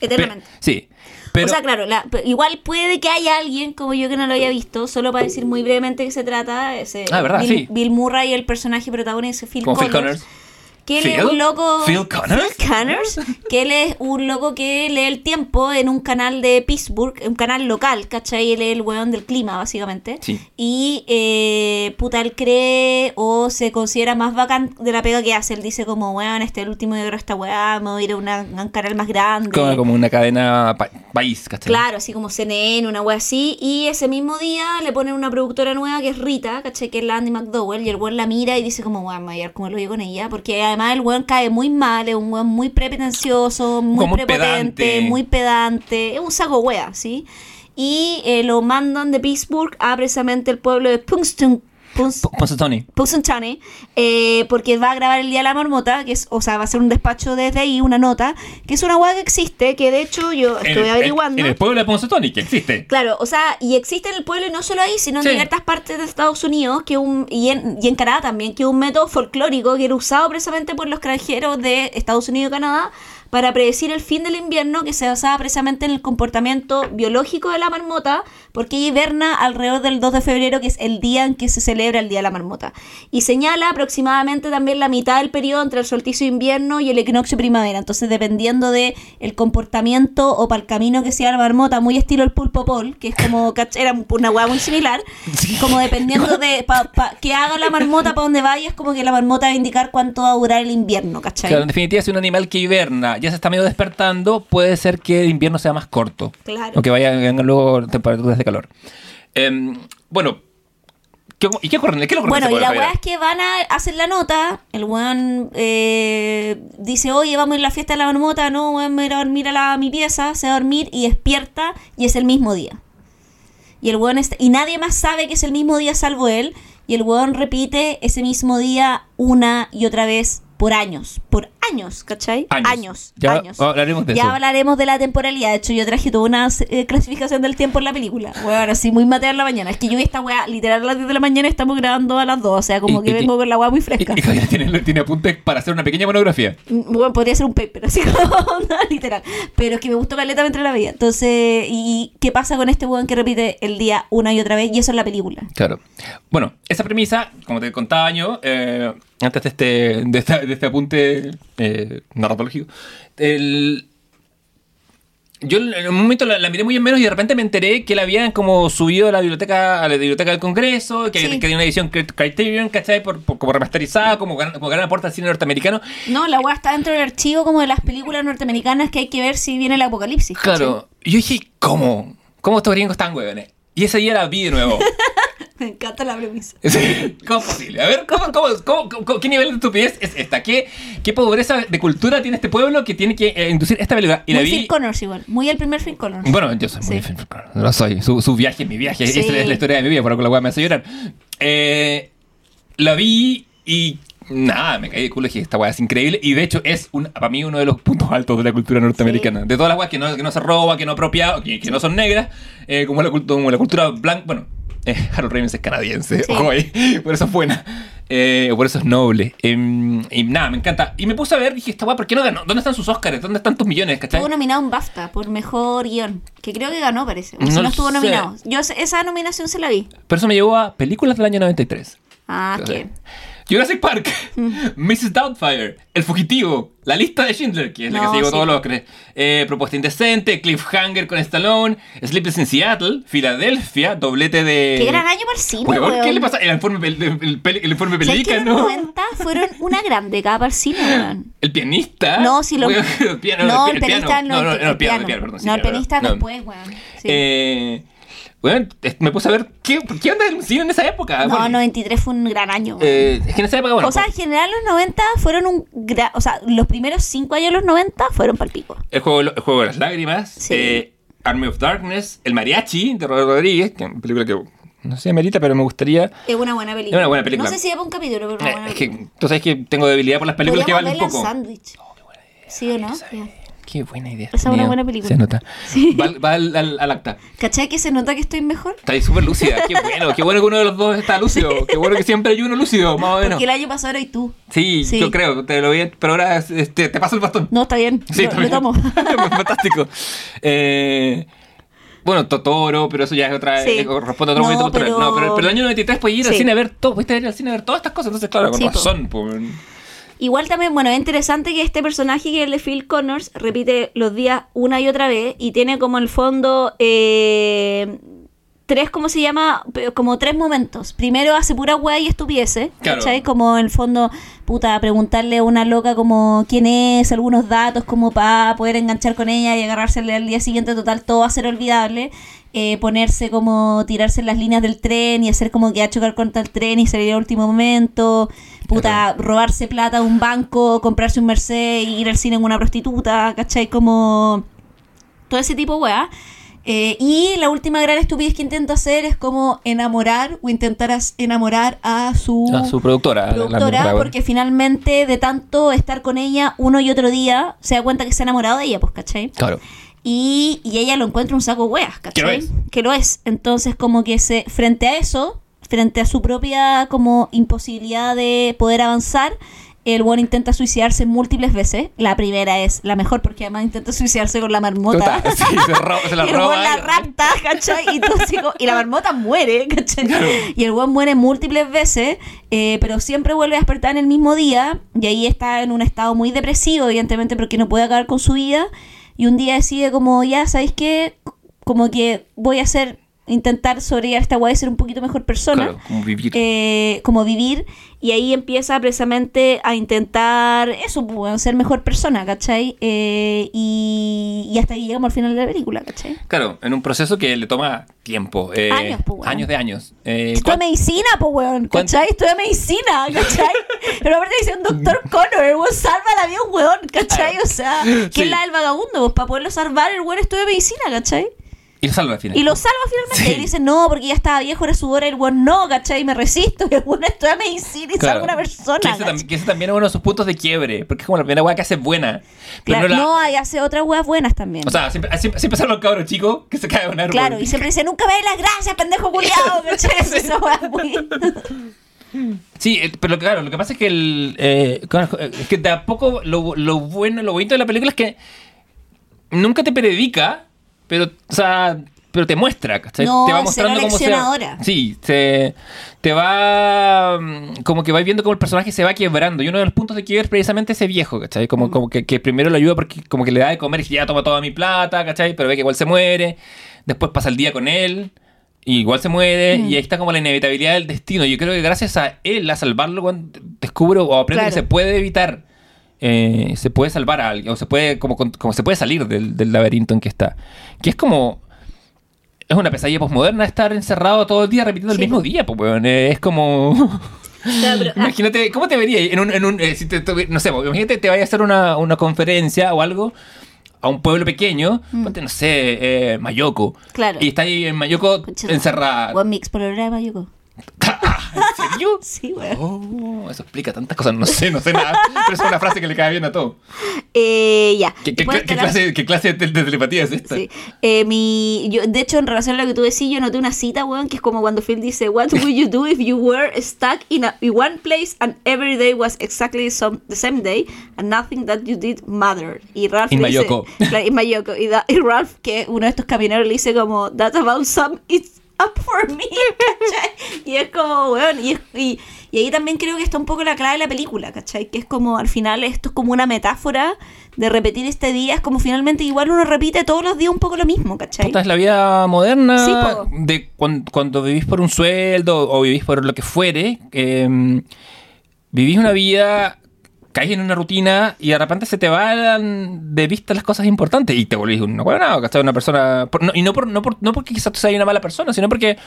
Eternamente. Pe- sí, pero o sea, claro, la- igual puede que haya alguien como yo que no lo haya visto, solo para decir muy brevemente que se trata. Ese, Ah, ¿verdad? Bill, Sí. Bill Murray, el personaje protagonista, Phil como Phil Connors. Connors. Que él es un loco. ¿Phil Connors? Phil Connors, Que él es un loco que lee el tiempo en un canal de Pittsburgh, un canal local, ¿cachai? Él es el weón del clima, básicamente. Sí. Y, eh, puta, él cree o se considera más bacán de la pega que hace. Él dice, como, weón, este es el último de esta weá, me voy a ir a una- a un canal más grande. Como, como una cadena pa- país, ¿cachai? Claro, así como CNN, una wea así. Y ese mismo día le ponen una productora nueva que es Rita, ¿cachai? Que es la Andy McDowell. Y el weón la mira y dice como, weón, me voy a ver cómo lo digo con ella. Porque además el weón cae muy mal, es un weón muy pretencioso, muy Como prepotente, pedante. muy pedante. Es un saco wea, ¿sí? Y eh, lo mandan de Pittsburgh a precisamente el pueblo de Punxsutawney. Punxsutawney, eh, porque va a grabar el Día de la Marmota, que es, o sea, va a ser un despacho desde ahí, una nota, que es una hueá que existe, que de hecho yo estoy el- averiguando. En, el pueblo de Ponce Tony, que existe. Claro, o sea, y existe en el pueblo y no solo ahí, sino en Sí. ciertas partes de Estados Unidos que un, y, en, y en Canadá también, que es un método folclórico que era usado precisamente por los granjeros de Estados Unidos y Canadá para predecir el fin del invierno, que se basaba precisamente en el comportamiento biológico de la marmota, porque ella hiberna alrededor del 2 de febrero, que es el día en que se celebra el Día de la Marmota. Y señala aproximadamente también la mitad del periodo entre el solsticio de invierno y el equinoccio de primavera. Entonces, dependiendo de el comportamiento o para el camino que sea la marmota, muy estilo el pulpo pol, que es como, era una hueá muy similar, como dependiendo de pa, pa- que haga la marmota para donde vaya, es como que la marmota va a indicar cuánto va a durar el invierno, ¿cachai? Claro, en definitiva, si un animal que hiberna ya se está medio despertando, puede ser que el invierno sea más corto. Claro. O que vaya, vengan luego temperaturas de calor. Em, bueno, ¿qué, ¿y qué ocurre? ¿Qué ocurre a Bueno, y la weá es que van a hacer la nota. El weón eh, dice, oye, vamos a ir a la fiesta de la marmota. No, weón, me voy a ir a dormir a la, mi pieza. Se va a dormir y despierta y es el mismo día. Y el weón está- y nadie más sabe que es el mismo día salvo él. Y el weón repite ese mismo día una y otra vez por años. Por años, ¿cachai? Años. Años. Ya años. hablaremos de ya eso. hablaremos de la temporalidad. De hecho, yo traje toda una eh, clasificación del tiempo en la película. Weón, así muy matea en la mañana. Es que yo esta weá literal a las 10 de la mañana y estamos grabando a las 2. O sea, como Y- que y- vengo con la weá muy fresca. Y, y tiene, tiene apuntes para hacer una pequeña monografía. Bueno, podría ser un paper, así como literal. Pero es que me gustó caleta entre la vida. Entonces, ¿y qué pasa con este weón que repite el día una y otra vez? Y eso es la película. Claro. Bueno, esa premisa, como te contaba yo, eh, antes de este, de esta- de este apunte eh, narratológico, el- yo en un momento la, la miré muy en menos y de repente me enteré que la habían como subido a la biblioteca, a la biblioteca del Congreso, que, Sí. que tenía una edición Cri- Criterion, ¿cachai? Por, por- como remasterizada, como, como gran aporte al cine norteamericano. No, la weá está dentro del archivo como de las películas norteamericanas que hay que ver si viene el apocalipsis. ¿cachai? Claro. Y yo dije, ¿cómo? ¿Cómo estos gringos están huevones? Y ese día la vi de nuevo. Me encanta la premisa. Sí, ¿Cómo es posible? A ver, ¿cómo, cómo, cómo- cómo- qué nivel de estupidez es esta? ¿Qué, ¿Qué pobreza de cultura tiene este pueblo que tiene que eh, inducir esta película? Y la muy vi. Phil Connors igual. Muy el primer Phil Connors. Bueno, yo soy muy Sí. fan, lo soy. Su, su viaje es mi viaje. Sí. Esa es la historia de mi vida, por lo que la me hace llorar. Eh, la vi y nada, me caí de culo y dije, esta weá es increíble. Y de hecho es un, para mí uno de los puntos altos de la cultura norteamericana. De todas las weas que no, que no se roba, que no apropia, que, que no son negras, eh, como, la, como la cultura blanca. Bueno, eh, Harold Ramis es canadiense, Sí. ojo ahí, por eso es buena. Eh, por eso es noble. Em, y nada, me encanta. Y me puse a ver, dije, esta weá, ¿por qué no ganó? ¿Dónde están sus Oscars? ¿Dónde están tus millones? ¿Cachai? Estuvo nominado un BAFTA por mejor guion. Que creo que ganó, parece. O si No estuvo sé. nominado. Yo esa nominación se la vi. Pero eso me llevó a películas del año 93. Ah, qué. Jurassic Park, Mrs. Doubtfire, El Fugitivo, La Lista de Schindler, que es la que No, se llevó sí. todos los Oscars, eh, Propuesta Indecente, Cliffhanger con Stallone, Sleepless in Seattle, Filadelfia, doblete de... Qué gran año para el cine, Weón, ¿Qué le pasa? El informe, el, el el informe ¿Sabes que Pelica, los ¿no? 90 fueron una gran década para el cine, weón? El pianista. No, si lo... Weón, el piano, no, el pianista piano. No, no, el no, piano, perdón. No, el pianista no. después, weón. Sí. Eh, bueno, me puse a ver qué, qué onda el cine en esa época. no, Bueno, 93 fue un gran año, eh, es que en esa época, bueno, o sea, en general los 90 fueron un gran... O sea, los primeros 5 años de los 90 fueron para el pico. El juego, el juego de las lágrimas, Sí. eh, Army of Darkness, El Mariachi de Robert Rodríguez, que es una película que no sé, merita, pero me gustaría. Es una buena película. Es una buena película. No sé si da para un capítulo, pero una Eh, es que tú sabes que tengo debilidad por las películas que valen poco. sándwich. ¿Sí o no? Qué buena idea. Esa es una buena película. Se nota. Sí. Va, va al, al- al acta. ¿Cachai que se nota que estoy mejor? Está ahí súper lúcida. Qué bueno. Qué bueno que uno de los dos está lúcido. Qué bueno que siempre hay uno lúcido, más o menos. Porque el año pasado eras tú. Sí, Sí. yo creo. Te lo vi, pero ahora este, te paso el bastón. No, está bien. Sí, lo, está lo tomo. Fantástico. Eh, bueno, Totoro, pero eso ya es otra. Sí. eh, corresponde a otro No, momento cultural. pero- No, pero, pero el año 93 puedes ir al cine a ver todo. Puedes ir al cine a ver todas estas cosas. Entonces, claro, con razón. po. Igual también, bueno, es interesante que este personaje, que es el de Phil Connors, repite los días una y otra vez y tiene como el fondo eh, tres, ¿cómo se llama? Como tres momentos. Primero hace pura weá y estupideces, Claro. ¿cachai? Como en el fondo, puta, preguntarle a una loca como quién es, algunos datos como para poder enganchar con ella y agarrársele al día siguiente, total, todo va a ser olvidable. Eh, ponerse como, tirarse en las líneas del tren y hacer como que a chocar contra el tren y salir al último momento. Puta, robarse plata de un banco, comprarse un Mercedes ir al cine con una prostituta, ¿cachai? Como todo ese tipo de weá. Eh, y la última gran estupidez que intenta hacer es como enamorar o intentar enamorar a su, A su productora. la productora, porque finalmente de tanto estar con ella uno y otro día, se da cuenta que se ha enamorado de ella, pues, ¿cachai? Claro. Y, y ella lo encuentra un saco hueas, ¿cachai? Que lo es. Que lo es. Entonces, como que se, frente a eso, frente a su propia como imposibilidad de poder avanzar, el buen intenta suicidarse múltiples veces. La primera es la mejor porque además intenta suicidarse con la marmota. Total, sí, se, ro- se la y el roba. la rapta, ¿cachai? Y, tú así y la marmota muere, ¿cachai? Y el buen muere múltiples veces, eh, pero siempre vuelve a despertar en el mismo día. Y ahí está en un estado muy depresivo, evidentemente, porque no puede acabar con su vida. Y un día decide como, ya, ¿sabéis qué? Como que voy a hacer, intentar sobrellevar esta weá y ser un poquito mejor persona. Claro, como vivir. Eh, como vivir y ahí empieza precisamente a intentar eso, pues, ser mejor persona, ¿cachai? Eh, y, y hasta ahí llegamos al final de la película, ¿cachai? Claro, en un proceso que le toma tiempo. eh, Años, pues, weón. Años de años. Eh, Estudia ¿cuán- medicina, pues, weón, ¿Cuán- ¿cachai? Estudia medicina, ¿cachai? Pero aparte dice un doctor Connor, el weón salva la vida un weón, ¿cachai? O sea, ¿quién Sí. la del vagabundo? Pues para poderlo salvar, el weón estudia medicina, ¿cachai? Y lo salva al final. Y lo salva finalmente. Sí. Y dice, no, porque ya estaba viejo, era su hora. Y el weón, no, ¿cachai? Me resisto. Y el weón estudia medicina y salva a una persona. Que ese, también es uno de sus puntos de quiebre. Porque es como la primera weá que hace buena. Pero Claro, no la- no, hay hace otras weas buenas también. O sea, siempre, siempre, siempre salen los cabros chicos que se caen en un árbol. claro, y siempre dice, nunca me des las gracias, pendejo culiado, ¿cachai? Esa wea es muy... Sí, eh, pero claro, lo que pasa es que el. eh, claro, eh, es que de a poco lo, lo bueno, lo bonito de la película es que nunca te predica, pero, o sea, pero te muestra, ¿cachai? No, te va mostrando cómo se. Sí, te, te va. mm, Como que va viendo cómo el personaje se va quebrando. Y uno de los puntos de quiebre es precisamente ese viejo, ¿cachai? Mm. Como, como que, que primero lo ayuda porque como que le da de comer y ya toma toda mi plata, ¿cachai? Pero ve que igual se muere. Después pasa el día con él. Y igual se muere, Mm. y ahí está como la inevitabilidad del destino. Yo creo que gracias a él, a salvarlo, descubro o aprende Claro. que se puede evitar, eh, se puede salvar a alguien, o se puede, como, como se puede salir del, del laberinto en que está. Que es como. Es una pesadilla posmoderna estar encerrado todo el día repitiendo Sí, el mismo día, pues, weón. Eh, Es como. Claro, pero, ah, imagínate, ¿cómo te verías en un. En un eh, si te- te- no sé, pues, imagínate, te vayas a hacer una, una conferencia o algo a un pueblo pequeño, ponte, no sé, eh, Mayoko. Mm. Claro. Y está ahí en Mayoko Concha, encerrada. Buen mix programa, Yuko. ¿En serio? Sí, weón. Oh, eso explica tantas cosas. No sé, no sé nada. Pero es una frase que le cae bien a todo. Eh, ya. ¿Qué, qué- qué la- clase, qué clase de, de telepatía es esta? Sí. Eh, mi, yo, de hecho, en relación a lo que tú decís, yo noté una cita, weón, que es como cuando Phil dice, What would you do if you were stuck in, a, in one place and every day was exactly some, the same day and nothing that you did mattered? Y Ralph In Mayoko. Claro, in Mayoko. Y, da- y Ralph, que uno de estos camineros, le dice como, That's about some, it's up for me. ¿cachai? y es como, weón, y, es- y, y ahí también creo que está un poco la clave de la película, ¿cachai? Que es como, al final, esto es como una metáfora de repetir este día, es como finalmente igual uno repite todos los días un poco lo mismo, ¿cachai? Esta es la vida moderna Sí, de cuan- cuando, vivís por un sueldo o vivís por lo que fuere. eh, vivís una vida, caes en una rutina y de repente se te van de vista las cosas importantes y te volvís un no, ¿cachai? Una persona. por- no- y no, por, no, por- no porque quizás tú seas una mala persona, sino porque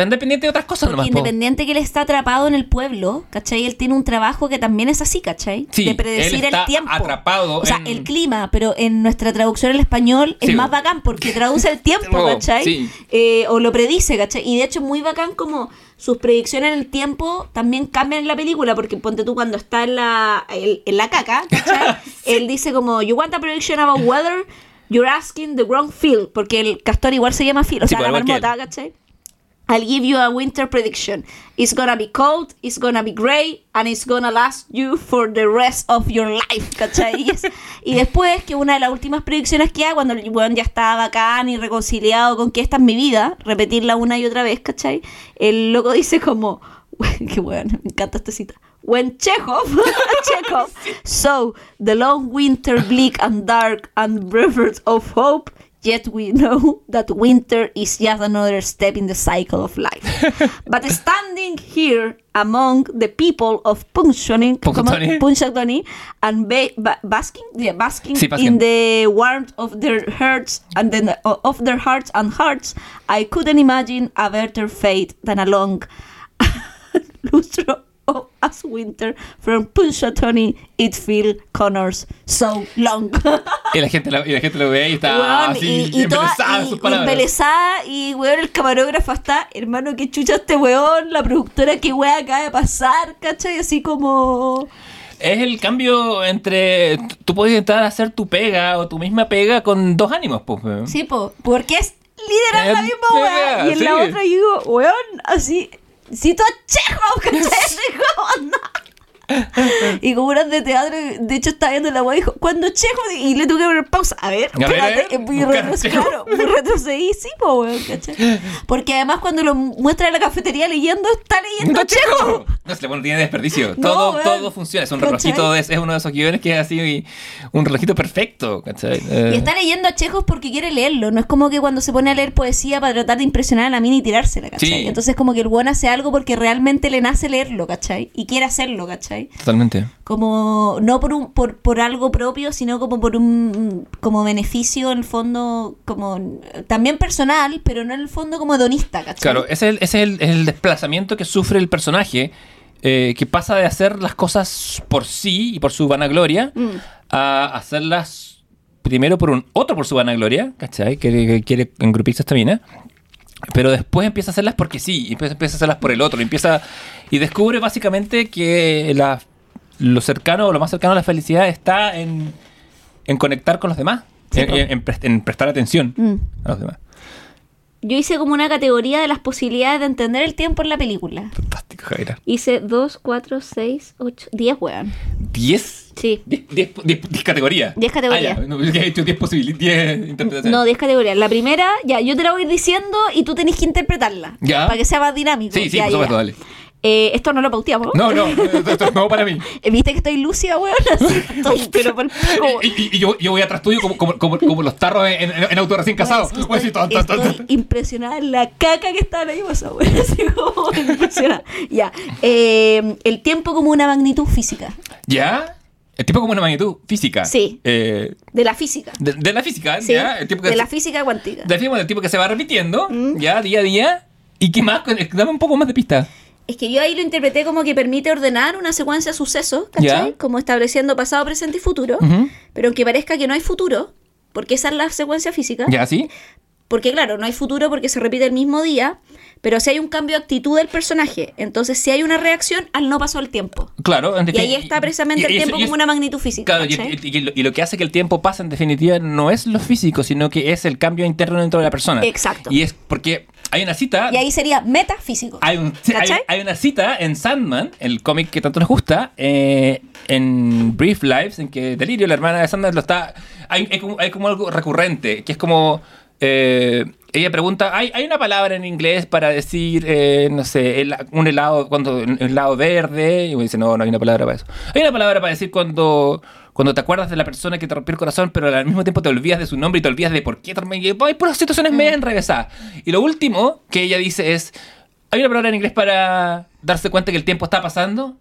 te andas pendiente de otras cosas Porque nomás. po. independiente que él está atrapado en el pueblo, ¿cachai? Él tiene un trabajo que también es así, ¿cachai? Sí, de predecir él está el tiempo. atrapado O sea, en- el clima, pero en nuestra traducción al español es Sí. más bacán porque traduce el tiempo, Oh, ¿cachai? sí. Eh, o lo predice, ¿cachai? Y de hecho es muy bacán como sus predicciones en el tiempo también cambian en la película, porque ponte tú cuando está en la, en la caca, ¿cachai? Él dice como, you want a prediction about weather, you're asking the wrong Phil, porque el castor igual se llama Phil, o sea, pues, la marmota, ¿cachai? I'll give you a winter prediction. It's gonna be cold, it's gonna be gray, and it's gonna last you for the rest of your life, ¿cachai? Y, es- y después, que una de las últimas predicciones que haga, cuando el weón ya está bacán y reconciliado con que esta es mi vida, repetirla una y otra vez, ¿cachai? El loco dice como, qué bueno, me encanta esta cita. When Chekhov, Chekhov, so the long winter bleak and dark and breathed of hope, yet we know that winter is just another step in the cycle of life. but standing here among the people of Punxsutawney, Punxsutawney. And ba- ba- basking, yeah, basking Sí, basking. in the warmth of their hearts and then uh, of their hearts and hearts, I couldn't imagine a better fate than a long lustro of a last winter from Punxsutawney it feel Connors so long. Y la gente lo, y la gente lo ve y está Weón, así, y, y toda- embelesada en y- y embelesada, y weón, el camarógrafo está, hermano, que chucha este weón, la productora, qué weá acaba de pasar, ¿cachai? Así como. Es el cambio entre. Tú puedes intentar hacer tu pega o tu misma pega con dos ánimos, pues. Sí, po, porque es literal la Eh, misma qué weá. Y en la otra yo digo, weón, así. Cito a Chekhov, ¿cachai? Así como, no. Y como eran de teatro, de hecho estaba viendo la weá y dijo, cuando Chekhov, y le tuve que poner pausa. A ver, A espérate, ver, eh, muy buscar retroce- Chekhov. claro, retrocedí, sí, po, weón, ¿cachai? Porque además cuando lo muestra en la cafetería leyendo, está leyendo ¡No, Chekhov. No se le pone, tiene desperdicio. No, todo, weón. todo funciona. Es un relojito, de- es uno de esos guiones que es así, un relojito perfecto. ¿cachai? Eh, Y está leyendo a Chejos porque quiere leerlo. No es como que cuando se pone a leer poesía para tratar de impresionar a la mina y tirársela, ¿cachai? Sí. Entonces como que el buen hace algo porque realmente le nace leerlo, ¿cachai? Y quiere hacerlo, ¿cachai? Totalmente. Como no por un por, por algo propio, sino como por un como beneficio en el fondo como también personal, pero no en el fondo como hedonista, ¿cachai? Claro, ese es el, ese es el, el desplazamiento que sufre el personaje, eh, que pasa de hacer las cosas por sí y por su vanagloria Mm. a hacerlas primero por un otro por su vanagloria, ¿cachai? Que, que quiere engrupirse esta mina. Pero después empieza a hacerlas porque sí, empieza, empieza a hacerlas por el otro, y empieza y descubre básicamente que la- lo cercano o lo más cercano a la felicidad está en, en conectar con los demás, Sí, en, en prestar atención Mm. a los demás. Yo hice como una categoría de las posibilidades de entender el tiempo en la película. Fantástico, Javier. Hice 2, 4, 6, 8, 10, weón. ¿10? Sí. 10 categorías. 10 categorías. Ah, ya. No, yo he hecho 10 posibilidades, 10 interpretaciones. No, 10 categorías. La primera, ya, yo te la voy a ir diciendo y tú tenés que interpretarla. Ya. Para que sea más dinámico. Sí, sí, Ya, por supuesto, ya. dale. Eh, esto no lo pauteamos. No, no, esto, es nuevo para mí. ¿Viste que estoy lúcida, weón? Así estoy, pero por Y, y- y yo, yo voy atrás tuyo como, como, como, como los tarros en, en, en auto recién casado. Voy a decir, tan, tan, tan, Estoy impresionada en la caca que está ahí, esa weón. Así como impresionada. Ya. Eh, el tiempo como una magnitud física. ¿Ya? El tiempo como una magnitud física. Sí. Eh, De la física. de, de la física, Sí. ¿ya? El tiempo que de la se- física cuántica. Decimos el tiempo que se va repitiendo, Mm. ¿ya? Día a día. ¿Y qué más? Dame un poco más de pista. Es que yo ahí lo interpreté como que permite ordenar una secuencia de sucesos, ¿cachai? Como estableciendo pasado, presente y futuro. Pero aunque parezca que no hay futuro, porque esa es la secuencia física, ¿Ya, sí? porque claro, no hay futuro porque se repite el mismo día, pero si hay un cambio de actitud del personaje, entonces si hay una reacción al no paso del tiempo. Claro. Y ahí está precisamente y- el y tiempo y como una magnitud física. Claro, y lo que hace que el tiempo pase en definitiva no es lo físico, sino que es el cambio interno dentro de la persona. Exacto. Y es porque hay una cita. Y ahí sería metafísico. Hay, un- hay- una cita en Sandman, el cómic que tanto nos gusta, eh, en Brief Lives, en que Delirio, la hermana de Sandman, lo está. Hay, hay como, algo recurrente, que es como. eh, ella pregunta, ¿hay, hay una palabra en inglés para decir, eh, no sé, un helado, cuando un helado verde? Y uno dice, no, no hay una palabra para eso. Hay una palabra para decir cuando, cuando te acuerdas de la persona que te rompió el corazón, pero al mismo tiempo te olvidas de su nombre y te olvidas de por qué te Hay puras situaciones medio enrevesadas. Y lo último que ella dice es, ¿hay una palabra en inglés para darse cuenta que el tiempo está pasando?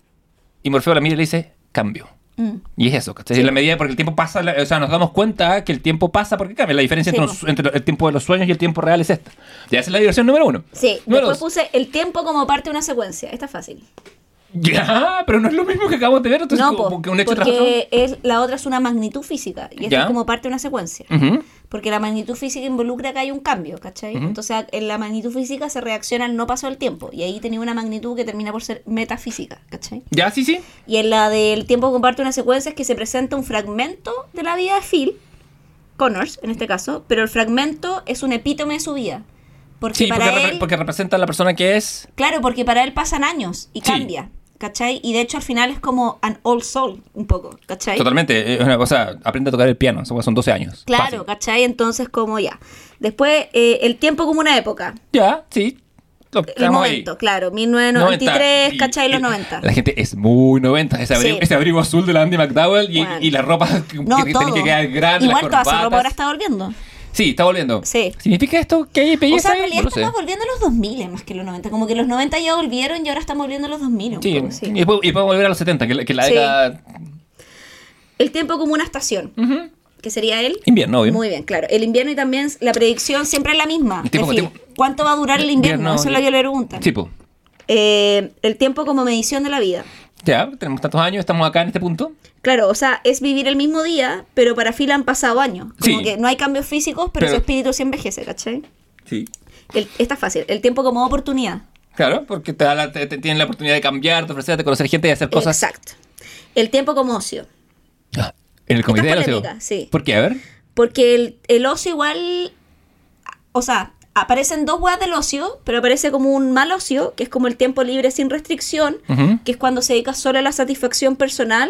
Y Morfeo la mira y le dice, cambio. Mm. Y es eso, ¿cachai? En la medida porque el tiempo pasa, o sea, nos damos cuenta que el tiempo pasa porque cambia. La diferencia Sí, entre, los- entre el tiempo de los sueños y el tiempo real es esta. Ya esa es la diversión número uno. Sí, Número después dos. puse el tiempo como parte de una secuencia. Esta es fácil. Ya, pero no es lo mismo que acabamos de ver. Entonces, no, como po, que un hecho porque es, la otra es una magnitud física y esta Ya. es como parte de una secuencia. Porque la magnitud física involucra que hay un cambio, ¿cachai? Entonces, en la magnitud física se reacciona al no paso del tiempo. Y ahí tenía una magnitud que termina por ser metafísica, ¿cachai? Ya, sí, sí. Y en la del tiempo comparte una secuencia es que se presenta un fragmento de la vida de Phil, Connors en este caso, pero el fragmento es un epítome de su vida. Porque Sí, para porque, él, porque representa a la persona que es. claro, porque para él pasan años y Sí. cambia, ¿cachai? Y de hecho al final es como an old soul, un poco, ¿cachai? Totalmente. Es una cosa, aprende a tocar el piano. Son son 12 años. Claro, Fácil. ¿cachai? Entonces como ya. Después, eh, el tiempo como una época. Ya, sí. El quedamos ahí. momento, claro, 1993, 90, y- ¿cachai? Los y 90. La gente es muy 90. Ese abrigo, Sí. ese abrigo azul de la Andy McDowell y, Bueno. y la ropa que, No, que que quedar grande. Igual toda esa ropa ahora está volviendo. Sí, está volviendo. Sí. ¿Significa esto que hay O belleza sea, en realidad No estamos volviendo a los 2000 más que los 90. Como que los 90 ya volvieron y ahora estamos volviendo a los 2000. un Sí, sí. Y, después, y podemos volver a los 70, que, la- que la Sí. década... El tiempo como una estación, Ujú. que sería el... Invierno, obvio. Muy bien, claro. El invierno y también la predicción siempre es la misma. Es decir, ¿cuánto va a durar el invierno? Invierno Eso es lo que le preguntan. Sí, po. Eh, el tiempo como medición de la vida. Ya, tenemos tantos años, estamos acá en este punto. Claro, o sea, es vivir el mismo día, pero para Phil han pasado años. Como Sí. que no hay cambios físicos, pero, Pero- su espíritu sí envejece, ¿cachai? Sí. El, está fácil, el tiempo como oportunidad. Claro, porque te, da la, te, te tienen la oportunidad de cambiar, de ofrecer, de conocer gente y hacer cosas. Exacto. El tiempo como ocio. Ah, En el comité de Esta es ocio. sí. ¿Por qué? A ver. Porque el, el ocio igual. O sea, aparecen dos weas del ocio, pero aparece como un mal ocio, que es como el tiempo libre sin restricción, que es cuando se dedica solo a la satisfacción personal,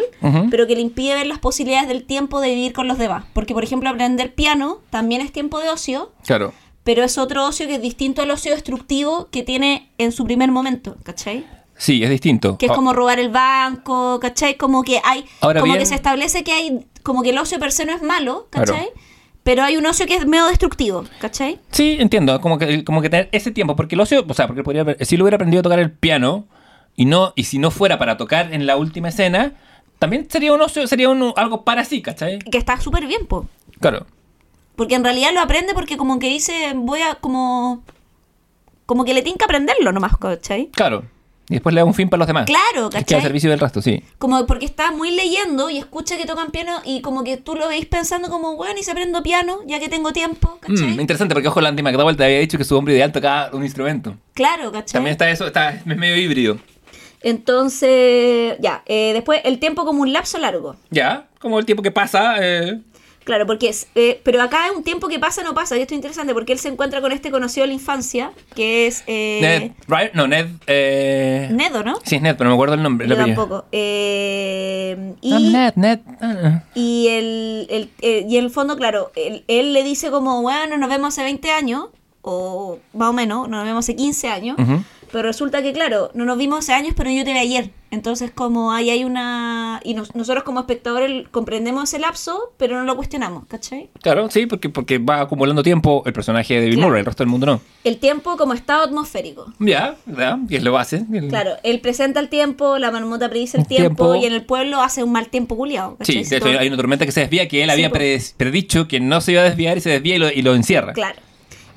pero que le impide ver las posibilidades del tiempo de vivir con los demás. Porque, por ejemplo, aprender piano también es tiempo de ocio, Claro. pero es otro ocio que es distinto al ocio destructivo que tiene en su primer momento, ¿cachai? Sí, es distinto. Que es Ah, como robar el banco, ¿cachai? Como que hay, Ahora como bien- que se establece que hay, como que el ocio per se no es malo, Claro. Pero hay un ocio que es medio destructivo, ¿cachai? Sí, entiendo. Como que, como que tener ese tiempo. Porque el ocio, o sea, porque podría si lo hubiera aprendido a tocar el piano y no y si no fuera para tocar en la última escena, también sería un ocio, sería un, algo para sí, ¿cachai? Que está súper bien, po. Claro. Porque en realidad lo aprende porque como que dice, voy a como... Como que le tiene que aprenderlo nomás, ¿cachai? Claro. Y después le da un fin para los demás. Claro, Que queda ¿cachai? al servicio del resto, sí. Como porque está muy leyendo y escucha que tocan piano y como que tú lo veis pensando como, bueno, y se aprendo piano ya que tengo tiempo, ¿cachai? Mm, interesante, porque ojo, Landy McDowell te había dicho que su hombre ideal tocaba un instrumento. Claro, ¿cachai? También está eso, está, es medio híbrido. Entonces, ya, eh, después el tiempo como un lapso largo. Ya, como el tiempo que pasa. eh, Claro, porque es, eh, pero acá es un tiempo que pasa no pasa, y esto es interesante porque él se encuentra con este conocido de la infancia, que es eh, Ned, right? No, Ned. Eh, Nedo, ¿no? Sí, es Ned, pero no me acuerdo el nombre. Yo tampoco. Eh, y, Ned, Ned. ah. y, el, el- eh, y en el fondo, claro, él, él le dice como, bueno, nos vemos hace 20 años, o más o menos, nos vemos hace 15 años, pero resulta que, claro, no nos vimos hace años, pero yo te vi ayer. Entonces, como ahí hay una... Y nos- nosotros como espectadores comprendemos ese lapso, pero no lo cuestionamos, ¿cachai? Claro, sí, porque, porque va acumulando tiempo el personaje de Bill Claro. Murray, el resto del mundo no. El tiempo como estado atmosférico. Ya, ya, y él lo él- Claro, él presenta el tiempo, la marmota predice el El tiempo, tiempo. y en el pueblo hace un mal tiempo culiado. Sí, de hecho hay una tormenta que se desvía que él Sí, había pre- predicho que no se iba a desviar y se desvía y lo, y lo encierra. Claro.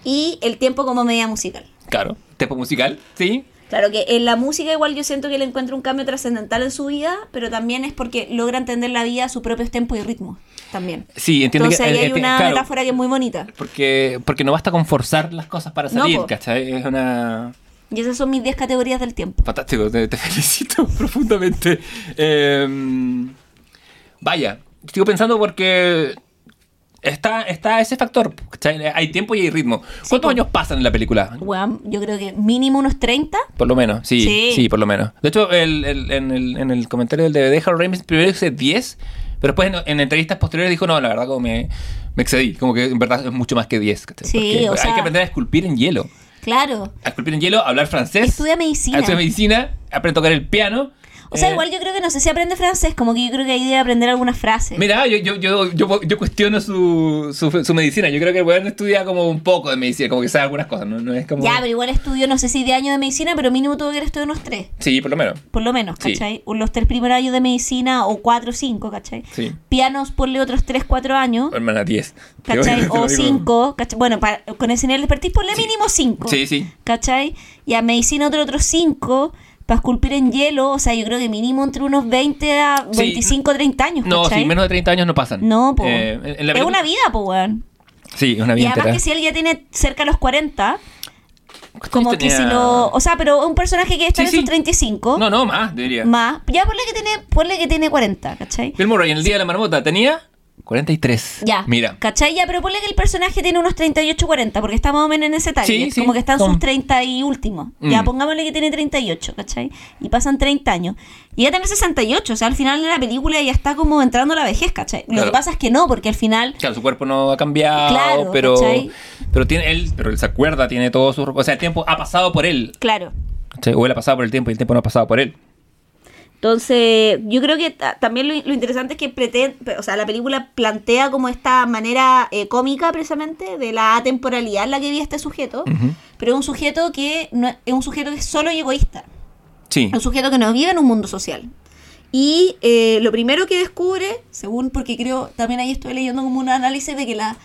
Y el tiempo como media musical. Claro. Tiempo musical, sí. Claro que en la música igual yo siento que él encuentra un cambio trascendental en su vida, pero también es porque logra entender la vida a sus propios tiempos y ritmos también. Sí, entiendo Entonces que ahí eh, hay eh, una claro, metáfora que es muy bonita. Porque, porque no basta con forzar las cosas para No, salir, po. ¿cachai? Es una... Y esas son mis 10 categorías del tiempo. Fantástico, te, te felicito profundamente. Eh, vaya, sigo pensando porque está, está ese factor. Hay tiempo y hay ritmo. ¿Cuántos po. años pasan en la película? Weón, yo creo que mínimo unos 30. Por lo menos, sí, sí, Sí. por lo menos. De hecho, el, el- en, el, en el comentario del DVD, Harold Ramis primero dice 10, pero después en, en entrevistas posteriores dijo, no, la verdad, como me, me excedí. Como que en verdad es mucho más que 10. ¿cachai? Sí, o hay sea- que aprender a esculpir en hielo. Claro. A esculpir en hielo, hablar francés. Estudia medicina. Estudia medicina, aprende a tocar el piano. O sea, Eh, igual yo creo que no sé si aprende francés, como que yo creo que ahí debe aprender algunas frases. Mira, yo, yo, yo, yo, yo cuestiono su, su, su medicina. Yo creo que el weón estudia como un poco de medicina, como que sabe algunas cosas, ¿no? No es como... Ya, pero igual estudió, no sé si de años de medicina, pero mínimo tuvo que haber estudiado unos 3. Sí, por lo menos. Por lo menos, Sí. ¿cachai? Los tres primeros años de medicina, o 4 o 5, ¿cachai? Sí. Pianos, ponle otros 3, 4 años, Hermana, 10. ¿cachai? O 5, ¿cachai? Bueno, para- con ese nivel de expertise, ponle mínimo 5. Sí, sí. ¿Cachai? Y a medicina otro otros 5, para esculpir en hielo, o sea, yo creo que mínimo entre unos 20 a Sí. 25, 30 años, No, sí, menos de 30 años no pasan. No, po. Eh, en- en la es una vida, po, weón. Sí, es una Y vida además entera. que si él ya tiene cerca de los 40, como que tenía? si lo... O sea, pero un personaje que está Sí, en sí. sus 35, No, no, más, diría. más, ya ponle que tiene, ponle que tiene 40, ¿cachai? Bill Murray en el día de la marmota tenía 43. Ya. Mira. ¿Cachai? Ya, pero ponle que el personaje tiene unos 38, 40, porque está más o menos en ese target. Sí, sí, como que está en con- sus 30 y últimos. Ya, Mm. pongámosle que tiene 38, ¿cachai? Y pasan 30 años. Y ya tiene 68, o sea, al final de la película ya está como entrando la vejez, ¿cachai? Lo que pasa es que no, porque al final... Claro, su cuerpo no ha cambiado, Claro, pero, ¿cachai? pero tiene él, pero él se acuerda, tiene todo su, o sea, el tiempo ha pasado por él, Claro. ¿cachai? o él ha pasado por el tiempo y el tiempo no ha pasado por él. Entonces, yo creo que ta- también lo, lo interesante es que pretende, o sea, la película plantea como esta manera eh, cómica precisamente de la atemporalidad en la que vive este sujeto, pero es un sujeto que no, es un sujeto que es solo y egoísta, Sí, es un sujeto que no vive en un mundo social. Y eh, lo primero que descubre, según, porque creo, también ahí estoy leyendo como un análisis de que la,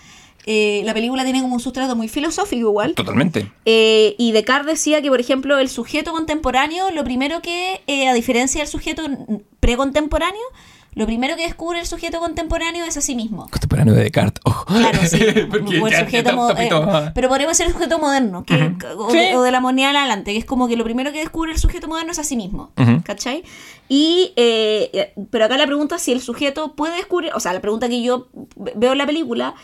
eh, la película tiene como un sustrato muy filosófico igual. Totalmente. Eh, y Descartes decía que, por ejemplo, el sujeto contemporáneo, lo primero que, eh, a diferencia del sujeto precontemporáneo, lo primero que descubre el sujeto contemporáneo es a sí mismo. Contemporáneo de Descartes. ojo. Claro, sí. El ya- sujeto ya eh, pero podríamos ser el sujeto moderno, que, Ujú. o, Sí. de, o de la moneda en adelante, que es como que lo primero que descubre el sujeto moderno es a sí mismo. Ujú. ¿Cachai? Y, eh, eh, pero acá la pregunta es si el sujeto puede descubrir, o sea, la pregunta que yo ve- veo en la película,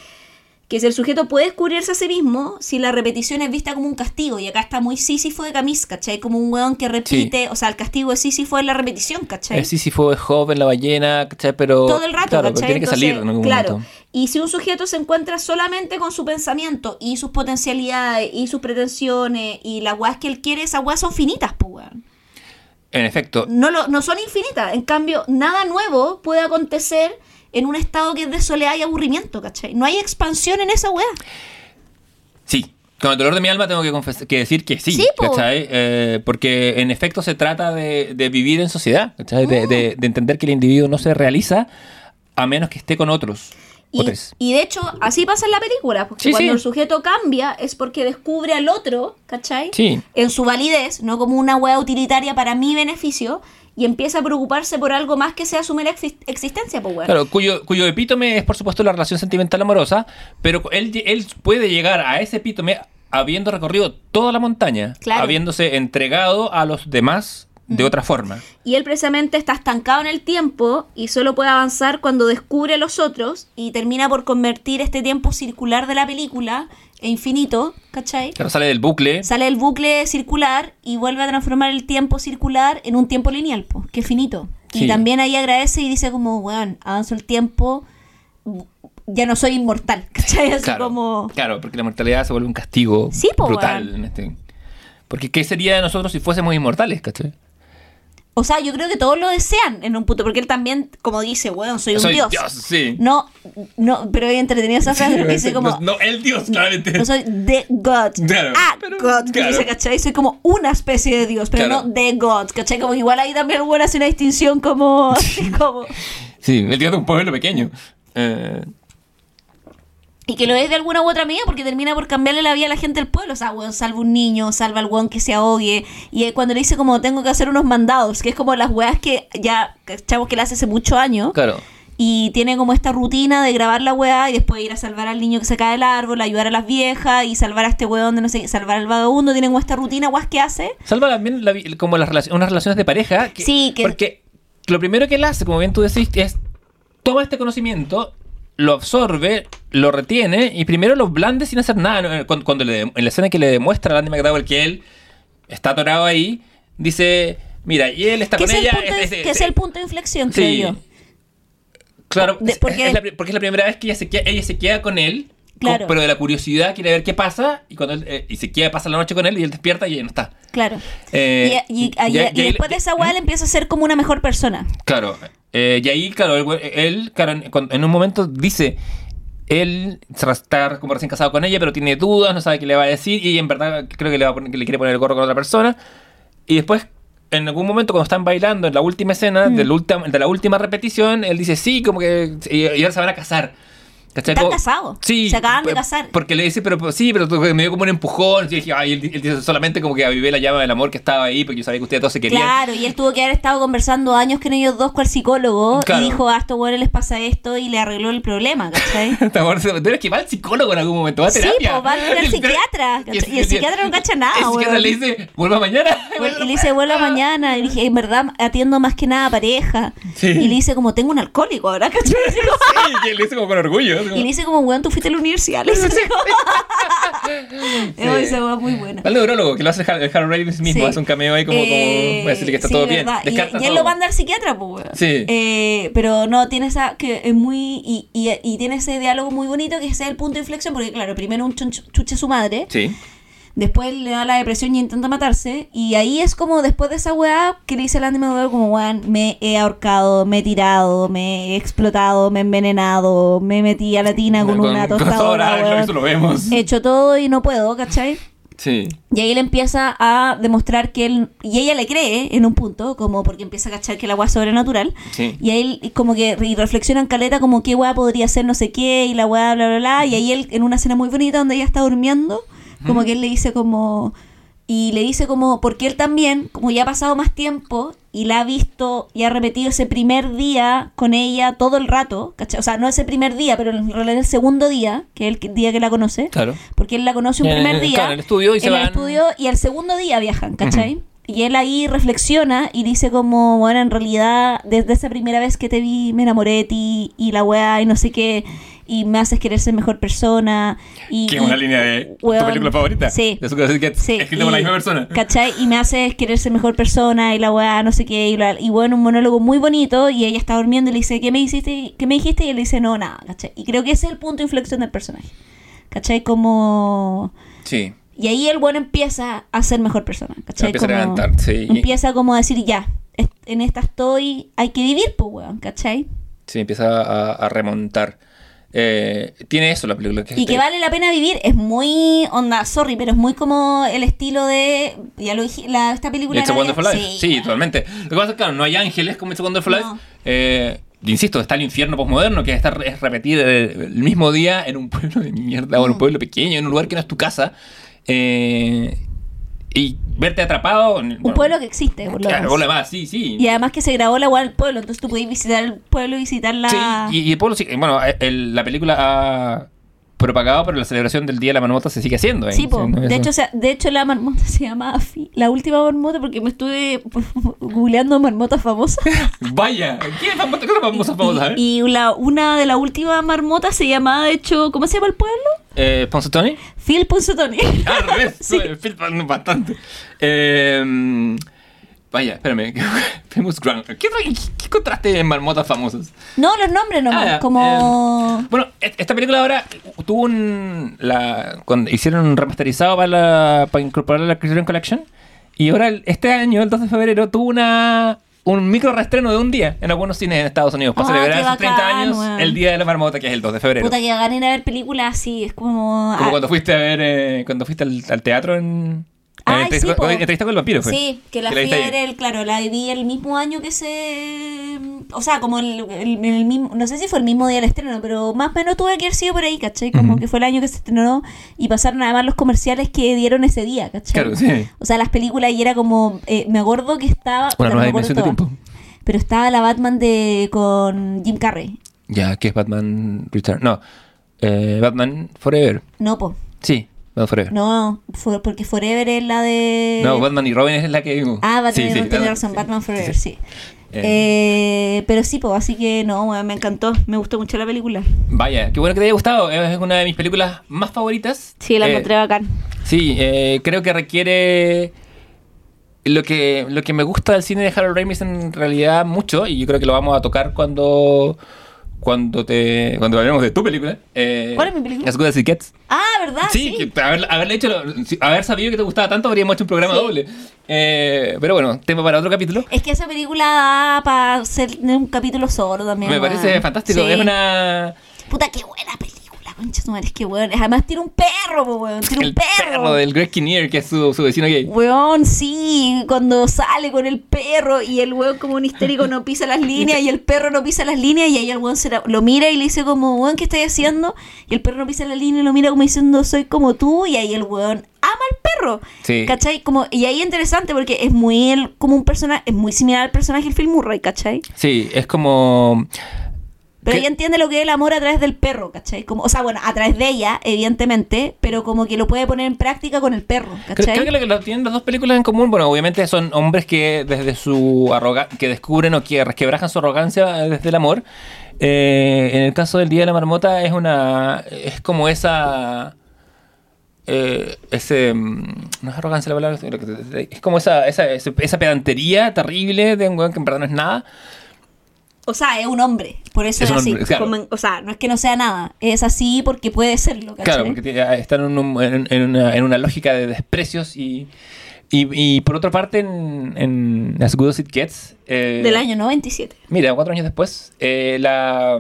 que si el sujeto puede descubrirse a sí mismo si la repetición es vista como un castigo. Y acá está muy Sísifo de Camis, ¿cachai? Como un weón que repite, o sea, el castigo de Sísifo es la repetición, ¿cachai? Es Sísifo, es joven, la ballena, ¿cachai? Pero. todo el rato, claro, pero ¿cachai? tiene que salir en algún claro. momento. Y si un sujeto se encuentra solamente con su pensamiento y sus potencialidades y sus pretensiones y las weas que él quiere, esas weas son finitas, pues weón. En efecto, No, lo, no son infinitas. En cambio, nada nuevo puede acontecer en un estado que es de soledad y aburrimiento, ¿cachai? No hay expansión en esa wea. sí. Con el dolor de mi alma tengo que, que decir que sí, Sí, po. ¿cachai? Eh, porque en efecto se trata de, de vivir en sociedad, ¿cachai? Mm. De, de- de entender que el individuo no se realiza a menos que esté con otros. Y, Otros. y de hecho, así pasa en la película, porque Sí, cuando sí. el sujeto cambia es porque descubre al otro, ¿cachai? Sí. En su validez, no como una wea utilitaria para mi beneficio, y empieza a preocuparse por algo más que sea su mera exis- existencia, pues. Claro, cuyo, cuyo epítome es por supuesto la relación sentimental amorosa, pero él, él puede llegar a ese epítome habiendo recorrido toda la montaña, Claro. habiéndose entregado a los demás de otra forma. Y él precisamente está estancado en el tiempo y solo puede avanzar cuando descubre a los otros y termina por convertir este tiempo circular de la película e infinito, ¿cachai? Claro, sale del bucle. Sale el bucle circular y vuelve a transformar el tiempo circular en un tiempo lineal, pues, que es finito. Sí. Y también ahí agradece y dice como, weón, avanzo el tiempo, ya no soy inmortal, ¿cachai? Así Claro, como... claro, porque la mortalidad se vuelve un castigo Sí, po, brutal. en este- Porque ¿qué sería de nosotros si fuésemos inmortales, cachai? O sea, yo creo que todos lo desean en un punto, porque él también, como dice, weón, soy un Soy dios. Dios, sí. No, no, pero he entretenido esa frase porque dice como... No, no, el Dios, claramente. No soy the God. Claro, ah, pero- God. claro. dice, ¿cachai? Soy como una especie de Dios, pero Claro. no the God. ¿Cachai? Como igual ahí también el weón hace una distinción como... como Sí, el Dios de un pueblo pequeño. Eh, y que lo es de alguna u otra medida porque termina por cambiarle la vida a la gente del pueblo. O sea, weón, salva un niño, salva al weón que se ahogue. Y cuando le dice como tengo que hacer unos mandados, que es como las weas que ya, chavos, que le hace hace muchos años. claro. Y tiene como esta rutina de grabar la weá y después ir a salvar al niño que se cae del árbol, ayudar a las viejas y salvar a este weón de no sé salvar al vagabundo. Tiene como esta rutina, weas que hace. Salva también la como las relaciones, unas relaciones de pareja. que- Sí, que- Porque lo primero que él hace, como bien tú decís, es toma este conocimiento, lo absorbe, lo retiene y primero lo blande sin hacer nada. ¿no? Cuando, cuando le- en la escena que le demuestra a Andy McDowell que él está atorado ahí, dice, mira, y él está con es, el ella. de, es- es- que es el punto de inflexión, Sí. creo yo. Claro, De- porque- es la, pri- porque es la primera vez que ella se queda, ella se queda con él. Claro. pero de la curiosidad quiere ver qué pasa y cuando él, eh, y se queda pasa la noche con él y él despierta y ella no está. Claro. Eh, y, y- ya- y- ya- y después de esa weá él empieza a ser como una mejor persona. Claro. eh, y ahí, claro, él, él, claro, en, un momento dice, él se- está como recién casado con ella, pero tiene dudas, no sabe qué le va a decir y en verdad creo que le, va a poner- que le quiere poner el gorro con otra persona. Y después, en algún momento, cuando están bailando en la última escena Mm. del ultim- de la última repetición, él dice, sí, como que... Y ahora se van a casar. ¿Cachai? Están casados. Sí. Se acaban de p- casar. Porque le dice, pero pero sí, pero me dio como un empujón. Y dije, ay, él, él dice solamente como que avivé la llama del amor que estaba ahí, porque yo sabía que ustedes todos se querían. Claro, y él tuvo que haber estado conversando años con ellos dos con el psicólogo Claro. y dijo, a estos weones les pasa esto y le arregló el problema, ¿cachai? Eres que va al psicólogo en algún momento, va a Sí, terapia. pues, va al- El- psiquiatra. Y el psiquiatra no cacha nada, El psiquiatra le dice, vuelva mañana. Bueno, Y le dice, vuelva mañana. Y le dije, en verdad, atiendo más que nada pareja. Sí. Y le dice, como, tengo un alcohólico como- Sí, y él le dice como con orgullo. Como- Y le dice, como, weón, tú fuiste a la universidad. Le dice, como- Oh, esa muy buena. Al neurólogo, que lo hace Harold Ramis mismo, Sí. hace un cameo ahí como, como Eh, para decirle que está sí, todo bien. verdad. Y, Descarta y él lo manda al psiquiatra, pues, weón. Sí. Eh, pero no, tiene esa, que es muy, y, y, y tiene ese diálogo muy bonito que es el punto de inflexión, porque claro, primero un chunch- chuche a su madre, Sí. Después le da la depresión y intenta matarse, y ahí es como después de esa weá que le dice el McDowell como, weón, me he ahorcado, me he tirado, me he explotado, me he envenenado, me metí a la tina con, una tostadora. Eso lo vemos. He hecho todo y no puedo, ¿cachai? Sí. Y ahí él empieza a demostrar que él. Y ella le cree en un punto, como porque empieza a cachar que el agua es sobrenatural. Sí. Y ahí él como que y reflexiona en caleta como qué weá podría ser no sé qué y la weá bla bla bla. Y ahí él en una escena muy bonita donde ella está durmiendo, como que él le dice como... Y le dice como, porque él también, como ya ha pasado más tiempo y la ha visto y ha repetido ese primer día con ella todo el rato, ¿cachai? O sea, no ese primer día, pero en realidad el segundo día, que es el día que la conoce. Claro. Porque él la conoce un En- primer en- día. claro, en el estudio y se el van- estudio y al segundo día viajan, ¿cachai? Y él ahí reflexiona y dice como, bueno, en realidad, desde esa primera vez que te vi, me enamoré de ti y la weá y no sé qué, y me haces querer ser mejor persona. Y, Que es y- una línea de tu weón, película favorita. Sí. De Sí, escrita por la misma persona. ¿Cachai? Y me haces querer ser mejor persona y la weá, no sé qué. Y, bla- y bueno, un monólogo muy bonito. Y ella está durmiendo y le dice, ¿qué me hiciste? ¿Qué me dijiste? Y él le dice, no, nada, ¿cachai? Y creo que ese es el punto de inflexión del personaje. ¿Cachai? Como... Sí. Y ahí el bueno empieza a ser mejor persona, ¿cachai? Empieza a Como- levantar, sí. Empieza como a decir, ya, en esta estoy, hay que vivir, pues, weón, ¿cachai? Sí, empieza a, a remontar. Eh, tiene eso la película. Que Y que vale la pena vivir, es muy, onda, sorry, pero es muy como el estilo de, ya lo dije, la, esta película... It's a Wonderful Life. Sí, totalmente. Lo que pasa es que, claro, no hay ángeles como It's a Wonderful No. Life. Eh, insisto, está el infierno postmoderno, que es, estar, es repetir el, el mismo día en un pueblo de mierda, o en un Mm. pueblo pequeño, en un lugar que no es tu casa. Eh, y verte atrapado. Un pueblo que existe, por lo Claro, demás, sí, sí. Y además que se grabó la weá del pueblo, entonces tú podías visitar el pueblo y visitar la... Sí, y, y el pueblo sí. Bueno, el- la película ha propagado, pero la celebración del Día de la Marmota se sigue haciendo. ¿eh? Sí, po. de hecho, o sea, de hecho la marmota se llama Afi, la última marmota, porque me estuve googleando marmotas famosas. Vaya, ¿quién es es la famosa famosa? eh? Y la, una de las últimas marmotas se llamaba, de hecho, ¿cómo se llama el pueblo? Eh, ¿Ponce Tony? Phil Punzotoni. Ah, al revés. Sí. No, Phil bastante. Eh, vaya, espérame. Famous Ground. ¿Qué, qué, contraste en marmotas famosas? No, los nombres nomás, Ah, como... eh, bueno, et- esta película ahora tuvo un. La, cuando hicieron un remasterizado para, la, para incorporar a la Criterion Collection. Y ahora, este año, el 2 de febrero, tuvo una. Un micro reestreno de un día en algunos cines en Estados Unidos para Ah, celebrar esos 30 bacán, años el Día de la Marmota, que es el 2 de febrero. Puta que ir a ver películas así, es como... Como ah, cuando fuiste a ver, eh, cuando fuiste al, al teatro en... En entrevista, sí, con- entrevista con el vampiro, fue. Sí, que la fui a ver, el, claro, la vi el mismo año que se... O sea, como el, el- el mismo... No sé si fue el mismo día del estreno, pero más o menos tuve que haber sido por ahí, ¿cachai? Como que fue el año que se estrenó y pasaron además los comerciales que dieron ese día, ¿cachai? Claro, sí. O sea, las películas y era como... eh, me acuerdo que estaba... Una nueva dimensión de tiempo. Pero estaba la Batman de con Jim Carrey. Ya, que es Batman Return. No, eh, Batman Forever. No, po. Sí, Forever. No, No, porque Forever es la de... Batman y Robin es la que vimos. Ah, Batman, Sí, sí, tiene Batman- razón, sí, Batman Forever, sí. sí. Eh, pero sí, pues así que no, me encantó, me gustó mucho la película. Vaya, qué bueno que te haya gustado. Es una de mis películas más favoritas. Sí, la Eh, encontré bacán. Sí, eh, creo que requiere lo que, lo que me gusta del cine de Harold Ramis en realidad mucho, y yo creo que lo vamos a tocar cuando cuando te cuando hablemos de tu película. eh, ¿Cuál es mi película? As Good Gets. Ah, ¿verdad? sí, Sí. que haber, haberle hecho, haber sabido que te gustaba tanto, habríamos hecho un programa Sí. doble. Eh, pero bueno, tema para otro capítulo. Es que esa película da para ser un capítulo solo también. Me parece fantástico. Sí. Es una. Puta, qué buena película, concha tu madre, es que weón. Además tiene un perro, po, weón. Tiene un El perro. perro del Greg Kinnear, que es su, su vecino gay. Weón, sí, cuando sale con el perro y el weón como un histérico no pisa las líneas y el perro no pisa las líneas y ahí el weón se la- lo mira y le dice como, weón, ¿qué estás haciendo? Y el perro no pisa la línea y lo mira como diciendo, soy como tú y ahí el weón ama al perro. Sí. ¿Cachai? Como, y ahí es interesante porque es muy el, como un personaje, es muy similar al personaje del Phil Murray, ¿cachai? Sí, es como. Pero ¿Qué? ella entiende lo que es el amor a través del perro, ¿cachai? Como, o sea, bueno, a través de ella, evidentemente, pero como que lo puede poner en práctica con el perro, Creo, ¿cachai? creo que lo que lo tienen las dos películas en común, bueno, obviamente son hombres que desde su arrogancia, que descubren o que resquebrajan su arrogancia desde el amor. Eh, en el caso del Día de la Marmota es una, es como esa, eh, ese, mm, no es arrogancia la palabra, es como esa, esa, esa pedantería terrible de un weón que en verdad no es nada. O sea, es un hombre, por eso Es así. hombre, claro. Como o sea, no es que no sea nada, es así porque puede serlo, ¿cachai? Claro, porque tiene- están en, un- en- una, en una lógica de desprecios y, y, y por otra parte en, en As Good As It Gets... eh, Del año 97. Mira, cuatro años después, eh, la,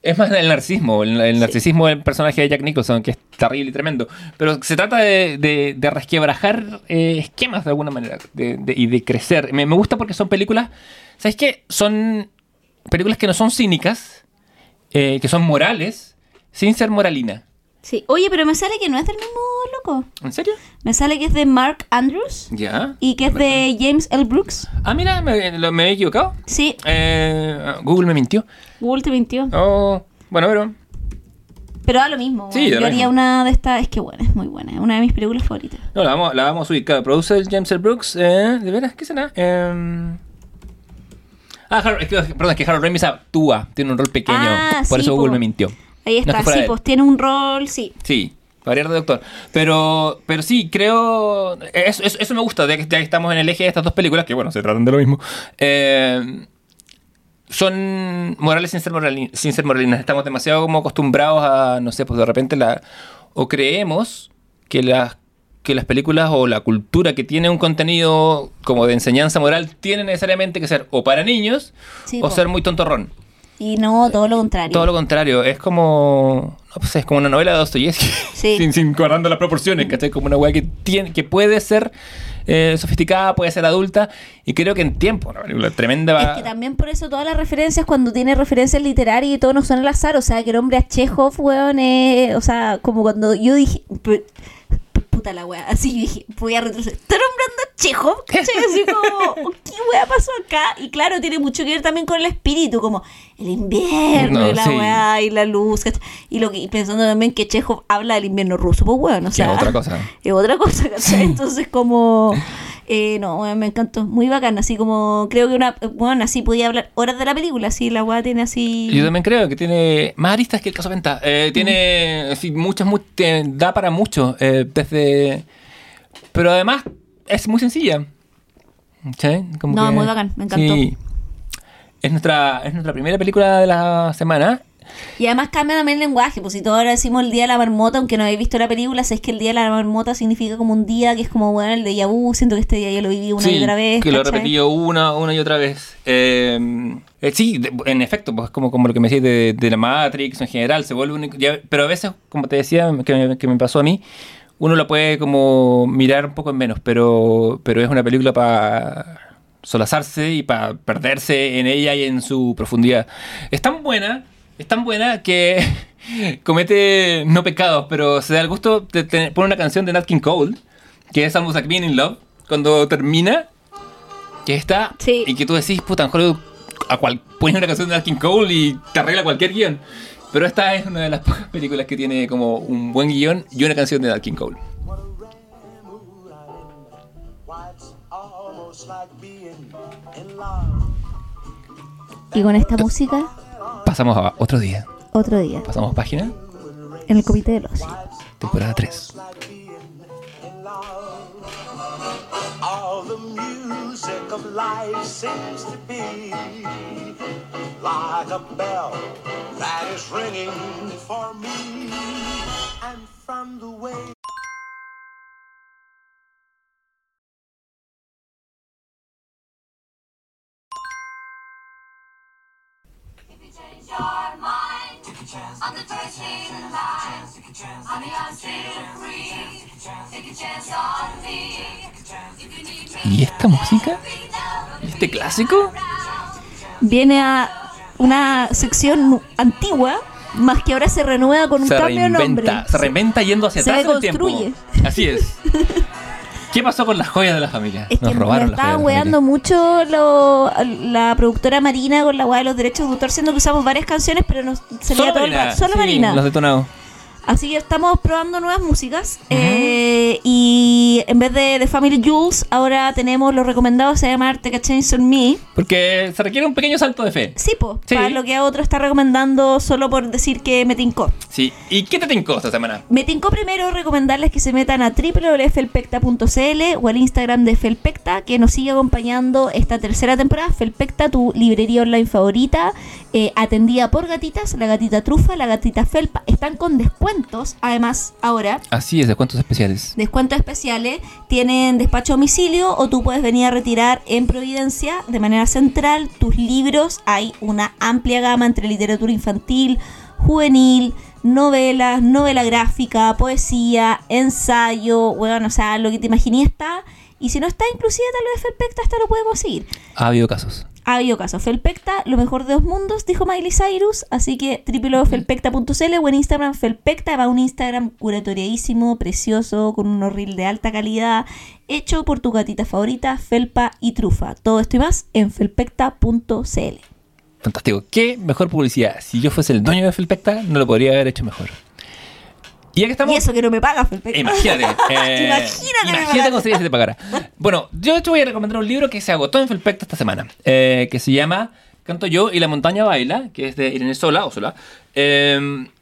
Es más el narcisismo, el, el narcisismo del personaje de Jack Nicholson, que es terrible y tremendo. Pero se trata de, de- de resquebrajar eh, esquemas de alguna manera de- y de crecer. Me, me gusta porque son películas, ¿sabes qué? Son películas que no son cínicas, eh, que son morales, sin ser moralina. Sí. Oye, pero me sale que no es del mismo loco. ¿En serio? Me sale que es de Mark Andrews Ya. y que es de James L. Brooks. Ah, mira, me, lo- me he equivocado. Sí, Eh, Google me mintió. Google te mintió. Oh, bueno, pero Pero da lo mismo. Sí, da Yo lo haría mismo. una de estas. Es que bueno, es muy buena. Es una de mis películas favoritas. No, la vamos, la vamos a subir. Claro, produce James L. Brooks. Eh, ¿De veras? ¿Qué será? Eh... Ah, Harold- es que, perdón, es que Harold Ramis actúa. Tiene un rol pequeño. Ah, por sí, eso Google po. me mintió. Ahí No es está. que sí, pues tiene un rol. Sí. Sí, variar de doctor. Pero, pero sí, creo. Eso, eso, eso me gusta, ya que, ya que estamos en el eje de estas dos películas, que bueno, se tratan de lo mismo. Eh, son morales sin ser, sin ser moralinas. Estamos demasiado como acostumbrados a, no sé, pues de repente la. O creemos que las que las películas o la cultura que tiene un contenido como de enseñanza moral tiene necesariamente que ser o para niños Sí, o po. ser muy tontorrón. Y no, todo lo contrario. Todo lo contrario, es como. No, pues es como una novela de Dostoyevsky. Sí. sin, sin guardando las proporciones, ¿cachai? Como una weá que, tiene, que puede ser eh, sofisticada, puede ser adulta. Y creo que en tiempo, una película tremenda. Es que también por eso todas las referencias, cuando tiene referencias literarias y todo no son al azar, o sea, que el hombre a Chekhov, weón, es- o sea, como cuando yo dije, puta la wea, así dije, voy a retroceder, ¿está nombrando a Chekhov? ¿Cachai? Así como, ¿qué wea pasó acá? Y claro, tiene mucho que ver también con el espíritu, como el invierno No, y la sí. wea y la luz, ¿cachai? Y, lo que, y pensando también que Chekhov habla del invierno ruso, pues weón, o sea, es otra cosa. es otra cosa, ¿cachai? Entonces, como. eh, no, me encantó. Muy bacán. Así como. Creo que una. Bueno, así podía hablar horas de la película. Así la weá tiene así. Yo también creo que tiene más aristas que el caso Venta. Eh, tiene sí, muchas, mu- te- da para mucho. eh, desde. Pero además es muy sencilla. ¿Sí? Como No, que- muy bacán, me encantó. Sí. Es nuestra, es nuestra primera película de la semana. Y además cambia también el lenguaje. Pues si todos ahora decimos el día de la marmota, aunque no habéis visto la película, es que el día de la marmota significa como un día que es como, bueno, el de vu. Siento que este día ya lo viví una y otra vez. que lo he ¿cachai? repetido una, una y otra vez. Eh, eh, sí, de- en efecto, pues como, como lo que me decís de, de la Matrix en general, se vuelve ya- pero a veces, como te decía, que me, que me pasó a mí, uno la puede como mirar un poco en menos, pero, pero es una película para solazarse y para perderse en ella y en su profundidad. Es tan buena, es tan buena que comete no pecados, pero se da el gusto de tener- pone una canción de Nat King Cole, que es Almost Like Being in Love, cuando termina, que está, Sí. y que tú decís, puta, en Hollywood, a cual, pones una canción de Nat King Cole y te arregla cualquier guion. Pero esta es una de las pocas películas que tiene como un buen guion y una canción de Nat King Cole. Y con esta música, Pasamos a otro día. otro día. Pasamos página, En el comité de los. temporada 3. like being in love. All the music of life seems to be like a bell that is ringing for me. And from the way Your mind on the thirteen line, honey, I'm still free. Take a chance on me. If you need me, ¿Y esta música? be down. ¿Y este clásico? Viene a una sección antigua, más que ahora se renueva con un Se cambio de nombre. reinventa, se reinventa yendo hacia Se atrás en el tiempo. Así es. ¿Qué pasó con las joyas de la familia? Es Nos que robaron las estaban weando mucho lo- la productora Marina con la weá de los derechos de autor, siendo que usamos varias canciones, pero nos salía todo el rato. Solo sí, Marina. Los detonados. Así que estamos probando nuevas músicas. eh, y en vez de The Family Jewels, ahora tenemos los recomendados, se llama Take a Chance on Me. Porque se requiere un pequeño salto de fe. Sí, po, Sí. para lo que a otro está recomendando solo por decir que me tincó. Sí. ¿Y qué te tincó esta semana? Me tincó primero recomendarles que se metan a www.felpecta.cl o al Instagram de Felpecta, que nos sigue acompañando esta tercera temporada. Felpecta, tu librería online favorita, eh, atendida por gatitas, la gatita trufa, la gatita felpa. Están con descuentos, además, ahora. Así es, descuentos especiales. Descuentos especiales tienen despacho a domicilio o tú puedes venir a retirar en Providencia de manera central tus libros. Hay una amplia gama entre literatura infantil, juvenil, novelas, novela gráfica, poesía, ensayo, bueno, o sea, lo que te imaginé está. Y si no está, inclusive tal vez Felpecta hasta lo podemos seguir. Ha habido casos. Ha habido casos. Felpecta, lo mejor de dos mundos, dijo Miley Cyrus. Así que www.felpecta.cl o en Instagram Felpecta. Va un Instagram curatoriadísimo, precioso, con un reel de alta calidad, hecho por tu gatita favorita, Felpa y Trufa. Todo esto y más en felpecta.cl. Fantástico. ¿Qué mejor publicidad? Si yo fuese el dueño de Felpecta, no lo podría haber hecho mejor. Y ya que estamos... Y eso que no me paga Felpecta. Imagínate. eh, Imagínate, me imagínate si te pagara. Bueno, yo te voy a recomendar un libro que se agotó en Felpecta esta semana, eh, que se llama Canto yo y la montaña baila, que es de Irene Sola, o Sola, eh,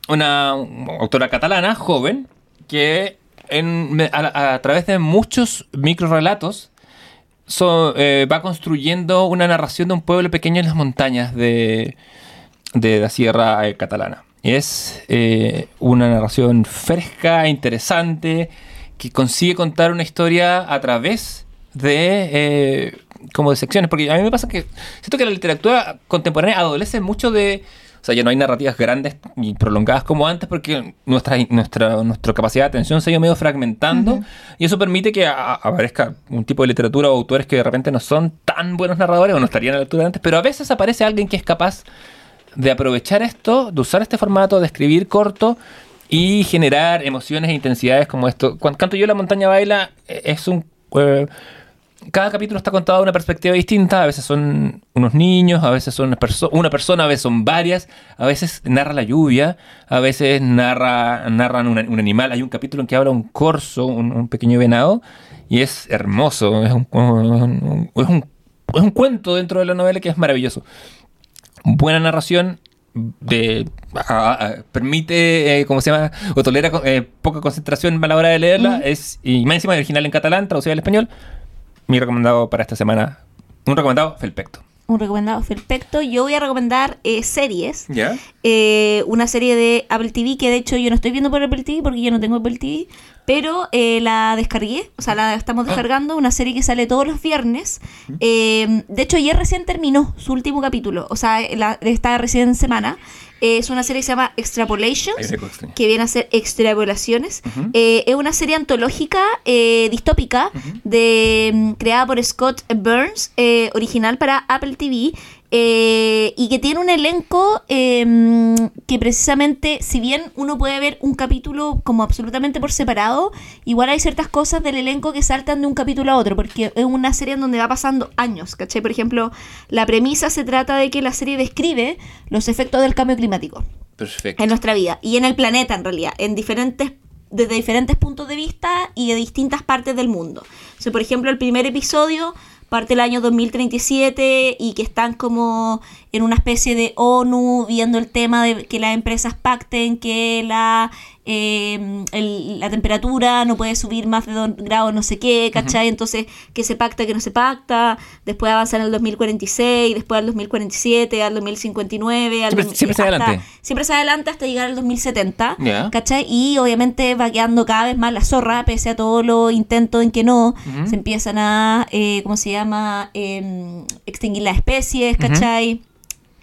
una autora catalana, joven, que en- a, a través de muchos microrelatos so- eh, va construyendo una narración de un pueblo pequeño en las montañas de, de la sierra eh, catalana. Es eh, una narración fresca, interesante, que consigue contar una historia a través de eh, como de secciones, porque a mí me pasa que siento que la literatura contemporánea adolece mucho de, o sea, ya no hay narrativas grandes y prolongadas como antes porque nuestra, nuestra, nuestra capacidad de atención se ha ido medio fragmentando. Y eso permite que a- a- aparezca un tipo de literatura o autores que de repente no son tan buenos narradores o no estarían a la altura de antes, pero a veces aparece alguien que es capaz de aprovechar esto, de usar este formato, de escribir corto y generar emociones e intensidades como esto. Cuando canto yo La montaña baila eh, es un... eh, cada capítulo está contado de una perspectiva distinta, a veces son unos niños, a veces son una, perso- una persona, a veces son varias, a veces narra la lluvia, a veces narra, narran un, un animal. Hay un capítulo en que habla un corzo, un, un pequeño venado, y es hermoso, es un- es un- es un cuento dentro de la novela que es maravilloso buena narración de a- a- permite eh, ¿cómo se llama? o tolera eh, poca concentración a la hora de leerla es y más encima original en catalán traducida al español. Mi recomendado para esta semana un recomendado Felpecto Un recomendado perfecto. Yo voy a recomendar eh, series. ¿ya? eh, una serie de Apple TV que de hecho yo no estoy viendo por Apple TV porque yo no tengo Apple TV, pero eh, la descargué, o sea, la estamos descargando, una serie que sale todos los viernes. De hecho, ayer recién terminó su último capítulo, o sea, la, está recién semana. Es una serie que se llama Extrapolations, que viene a ser extrapolaciones. Eh, es una serie antológica eh, distópica de, mm, creada por Scott Burns, eh, original para Apple TV. Eh, y que tiene un elenco eh, que precisamente, si bien uno puede ver un capítulo como absolutamente por separado, igual hay ciertas cosas del elenco que saltan de un capítulo a otro, porque es una serie en donde va pasando años, ¿cachai? Por ejemplo, la premisa se trata de que la serie describe los efectos del cambio climático perfecto en nuestra vida y en el planeta en realidad, en diferentes desde diferentes puntos de vista y de distintas partes del mundo. O sea, por ejemplo, el primer episodio parte del año 2037 y que están como en una especie de ONU viendo el tema de que las empresas pacten que la eh, el- la temperatura no puede subir más de 2 grados no sé qué, ¿cachai? Entonces, que se pacta, que no se pacta, después avanzan al 2046, después al 2047, al 2059, al Siempre- siempre se hasta- adelante. Siempre se adelanta hasta llegar al 2070, Ya. ¿cachai? Y obviamente va quedando cada vez más la zorra, pese a todos los intentos en que no, se empiezan a, eh, ¿cómo se llama? Em, extinguir las especies, ¿cachai?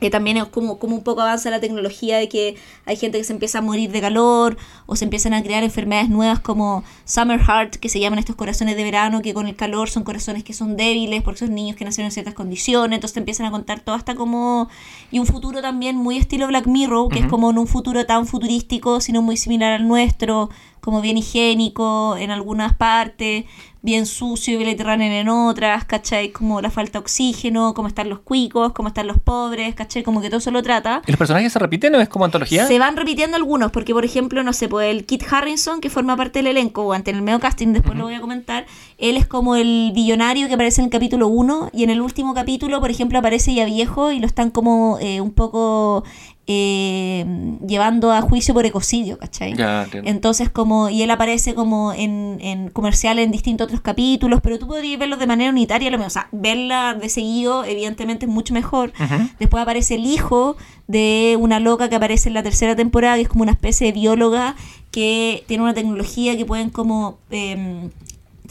Que también es como, como un poco avanza la tecnología de que hay gente que se empieza a morir de calor o se empiezan a crear enfermedades nuevas como Summer Heart, que se llaman estos corazones de verano, que con el calor son corazones que son débiles porque son niños que nacieron en ciertas condiciones, entonces te empiezan a contar todo hasta como... Y un futuro también muy estilo Black Mirror, que es como en un futuro tan futurístico, sino muy similar al nuestro, como bien higiénico en algunas partes, bien sucio y mediterráneo en otras, ¿cachai? Como la falta de oxígeno, cómo están los cuicos, cómo están los pobres, ¿cachai? Como que todo eso lo trata. ¿Y los personajes se repiten o es como antología? Se van repitiendo algunos, porque por ejemplo, no sé, pues el Kit Harrison, que forma parte del elenco, o ante el medio casting, después lo voy a comentar, él es como el billonario que aparece en el capítulo 1, y en el último capítulo, por ejemplo, aparece ya viejo y lo están como eh, un poco eh, llevando a juicio por ecocidio, ¿cachai? Ya. Entonces, como, y él aparece como en, en comerciales en distintos otros capítulos, pero tú podrías verlos de manera unitaria, lo mismo. O sea, verla de seguido, evidentemente, es mucho mejor. Después aparece el hijo de una loca que aparece en la tercera temporada, que es como una especie de bióloga que tiene una tecnología que pueden como em,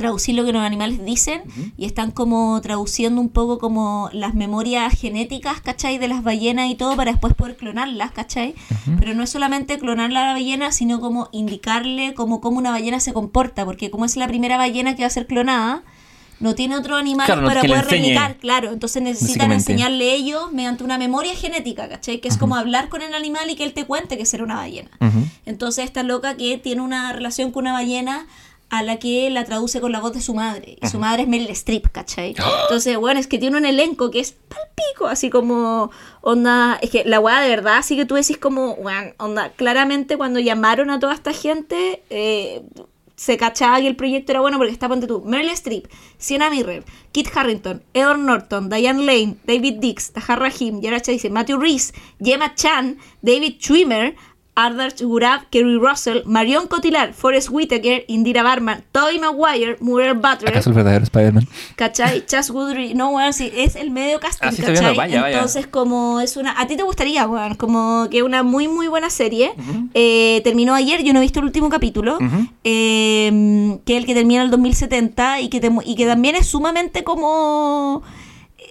traducir lo que los animales dicen y están como traduciendo un poco como las memorias genéticas, ¿cachai? De las ballenas y todo para después poder clonarlas, ¿cachai? Pero no es solamente clonar la ballena, sino como indicarle como cómo una ballena se comporta, porque como es la primera ballena que va a ser clonada, no tiene otro animal Claro, para poder replicar, claro, entonces necesitan enseñarle ellos mediante una memoria genética, ¿cachai? Que es como hablar con el animal y que él te cuente que será una ballena. Entonces esta loca que tiene una relación con una ballena a la que la traduce con la voz de su madre. Y su madre es Meryl Streep, ¿cachai? Entonces, bueno, es que tiene un elenco que es palpico, así como, onda, es que la weá de verdad, así que tú decís como, weón, onda, claramente cuando llamaron a toda esta gente, eh, se cachaba que el proyecto era bueno porque está, ponte tú, Meryl Streep, Sienna Mirren, Kit Harrington, Edward Norton, Diane Lane, David Dix, Tahar Rahim, Yara Chase, Matthew Reese, Gemma Chan, David Schwimmer, Ardar Gurab, Kerry Russell, Marion Cotillard, Forrest Whitaker, Indira Barman, Tobey Maguire, Muriel Butler, ¿Acaso el verdadero Spider-Man? ¿cachai? Chas Woodry, no, weón, sí, es el medio casting, Ah, sí, estoy ¿cachai? viendo, vaya, vaya. Entonces, como es una... A ti te gustaría, weón, como que una muy, muy buena serie. Eh, terminó ayer, yo no he visto el último capítulo, eh, que es el que termina en el 2070 y que, te y que también es sumamente como...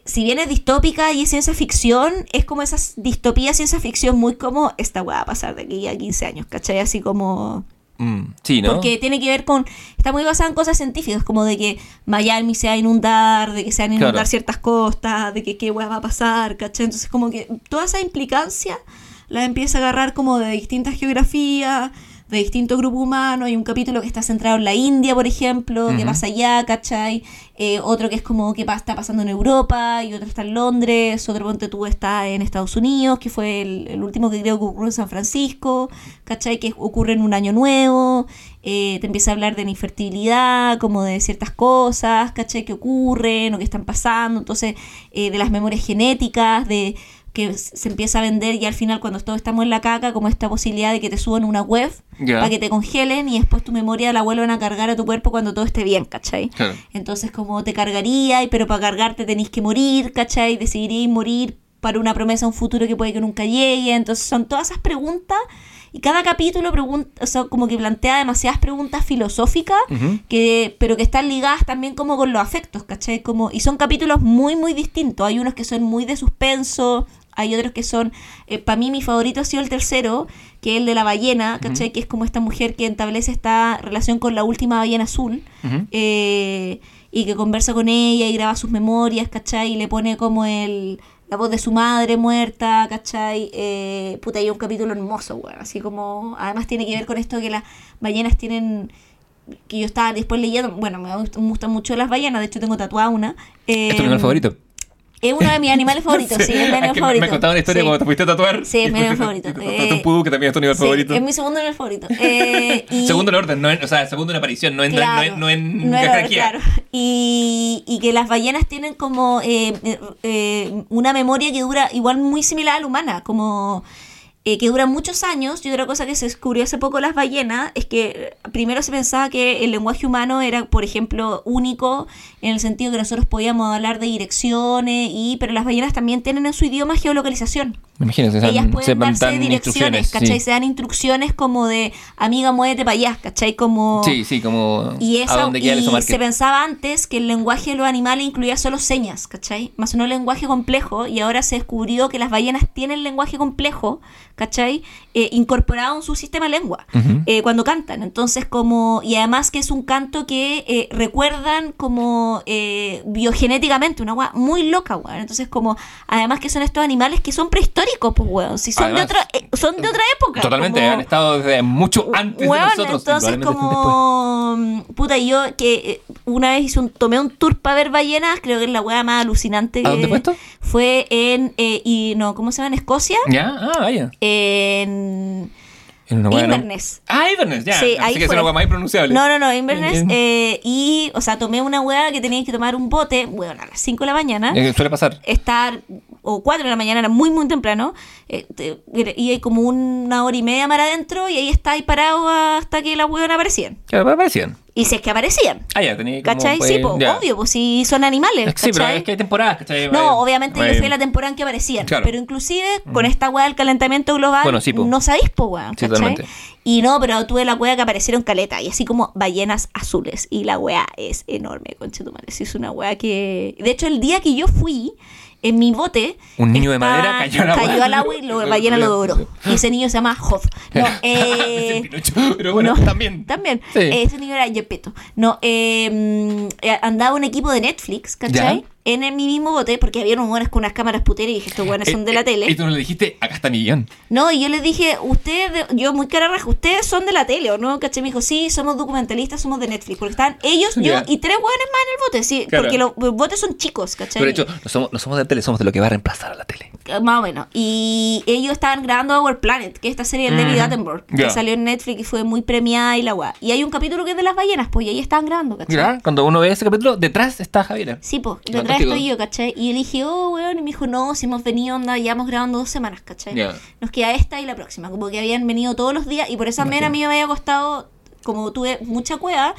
Si bien es distópica y es ciencia ficción, es como esas distopías ciencia ficción muy como esta weá va a pasar de aquí a 15 años, ¿cachai? Así como... Mm, sí, ¿no? Porque tiene que ver con. Está muy basada en cosas científicas, como de que Miami se va a inundar, de que se van a inundar Claro. ciertas costas, de que qué hueá va a pasar, ¿cachai? Entonces, como que toda esa implicancia la empieza a agarrar como de distintas geografías, de distintos grupos humanos. Hay un capítulo que está centrado en la India, por ejemplo, que Ujú. pasa allá, ¿cachai? Eh, otro que es como que pa- está pasando en Europa, y otro está en Londres, otro ponte tú está en Estados Unidos, que fue el, el último que creo que ocurrió en San Francisco, ¿cachai? Que ocurre en un año nuevo, eh, te empieza a hablar de la infertilidad, como de ciertas cosas, ¿cachai? Que ocurren o que están pasando, entonces eh, de las memorias genéticas, de que se empieza a vender y al final cuando todos estamos en la caca, como esta posibilidad de que te suban una web para que te congelen y después tu memoria la vuelvan a cargar a tu cuerpo cuando todo esté bien, ¿cachai? Claro. Entonces como te cargaría, y- pero para cargarte tenés que morir, ¿cachai? Decidiríais morir para una promesa a un futuro que puede que nunca llegue. Entonces son todas esas preguntas y cada capítulo pregunta, o sea, como que plantea demasiadas preguntas filosóficas, que, pero que están ligadas también como con los afectos, ¿cachai? Como, y son capítulos muy, muy distintos. Hay unos que son muy de suspenso, hay otros que son, para mí mi favorito ha sido el tercero, que es el de la ballena, ¿cachai? Que es como esta mujer que establece esta relación con la última ballena azul. Eh, y que conversa con ella y graba sus memorias, ¿cachai? Y le pone como el, la voz de su madre muerta, ¿cachai? Eh, puta, hay un capítulo hermoso, weón. Así como, además tiene que ver con esto que las ballenas tienen, que yo estaba después leyendo, bueno, me gust- me gustan mucho las ballenas, de hecho tengo tatuada una. ¿Es tu Eh, animal favorito? Es uno de mis animales favoritos, sí, es mi animal favorito. Me contaban una historia sí. cuando te fuiste a tatuar. Sí, es mi animal favorito. tatuaste Eh, un pudú que también es tu animal Sí, favorito. es mi segundo animal favorito. Eh, y- Segundo en orden, no en, o sea, segundo en aparición, no en, Claro, no en, no en no era- jerarquía. claro. Y, y que las ballenas tienen como eh, eh, eh, una memoria que dura igual muy similar a la humana, como eh, que dura muchos años. Y otra cosa que se descubrió hace poco las ballenas es que eh, primero se pensaba que el lenguaje humano era, por ejemplo, único en el sentido que nosotros podíamos hablar de direcciones, y pero las ballenas también tienen en su idioma geolocalización. Imagínense, Ellas pueden se darse dan direcciones. ¿cachai? Sí. Se dan instrucciones como de amiga, muévete para allá, ¿cachai? Como... sí, sí, como Y, a esa, donde quiera y se pensaba antes que el lenguaje de los animales incluía solo señas, ¿cachai? Más no lenguaje complejo, y ahora se descubrió que las ballenas tienen lenguaje complejo, ¿cachai? Eh, incorporado en su sistema lengua eh, cuando cantan. Entonces, como. Y además que es un canto que eh, recuerdan como eh, biogenéticamente, una weá muy loca, weón. Entonces, como. Además que son estos animales que son prehistóricos, pues, weón. Si son, de otra, son de otra época. Totalmente, como- han estado desde mucho antes Weón, de nosotros. entonces como mm, puta yo que una vez hice un tomé un tour para ver ballenas, creo que es la weá más alucinante. ¿A dónde fue esto? Fue en eh, y no, ¿cómo se llama? En Escocia, ¿Ya? Ah, vaya. En En una hueá, ¿no? Inverness. Ah, Inverness, ya. Sí, Así ahí que es una hueá más impronunciable. No, no, no, Inverness. Eh, y, o sea, tomé una weá que tenías que tomar un bote, bueno, a las 5 de la mañana. Eh, suele pasar. estar, o 4 de la mañana, era muy, muy temprano, eh, te- y hay como una hora y media mar adentro, y ahí está ahí parado hasta que las huevas aparecían. Claro, me parecían. Y si es que aparecían. Ah, ya, tenía como, ¿Cachai? pues, sí, pues, ya. obvio, pues si son animales. Sí, pero es que hay temporadas, ¿cachai? No, obviamente yo fui a la temporada en que aparecían. Claro. Pero inclusive con esta weá del calentamiento global, Bueno, sí, po. no sabéis, po, weón. Sí, ¿cachai? totalmente. Y no, pero tuve la weá que aparecieron caleta, y así como ballenas azules. Y la weá es enorme, conchetumare. Sí, es una weá que. De hecho, el día que yo fui. En mi bote. Un niño de madera cayó al agua. Cayó al agua y la ballena lo devoró. Y ese niño se llama Hoff. No, eh, Pinocho, pero bueno, no, también. También. Sí. Ese niño era Gepetto. No, eh, mm, eh, andaba un equipo de Netflix, ¿cachai? Ya. En el, mi mismo bote, porque había unos buenos con unas cámaras puteras y dije, estos buenos son de la Eh, tele. Y tú no le dijiste, acá está mi guion. No, y yo les dije, ustedes, de- yo muy cara raja, ustedes son de la tele, ¿o no? ¿Cachai? Me dijo, sí, somos documentalistas, somos de Netflix. Porque estaban ellos, yo y tres hueones más en el bote, sí. Claro. Porque los, los botes son chicos, ¿cachai? Pero de hecho, no somos, no somos de tele, somos de lo que va a reemplazar a la tele. Más o menos. Y ellos estaban grabando Our Planet, que es esta serie de David. Attenborough, que salió en Netflix y fue muy premiada y la guay. Y hay un capítulo que es de las ballenas, pues, y ahí estaban grabando, ¿cachai? Cuando uno ve ese capítulo, detrás está Javiera. Sí, pues, detrás estoy yo, ¿cachai? Y yo le dije, oh, weón, y me dijo, no, si hemos venido, onda, llevamos grabando dos semanas, ¿cachai? Nos queda esta y la próxima, como que habían venido todos los días, y por esa mera a mí me había costado, como tuve mucha cueva,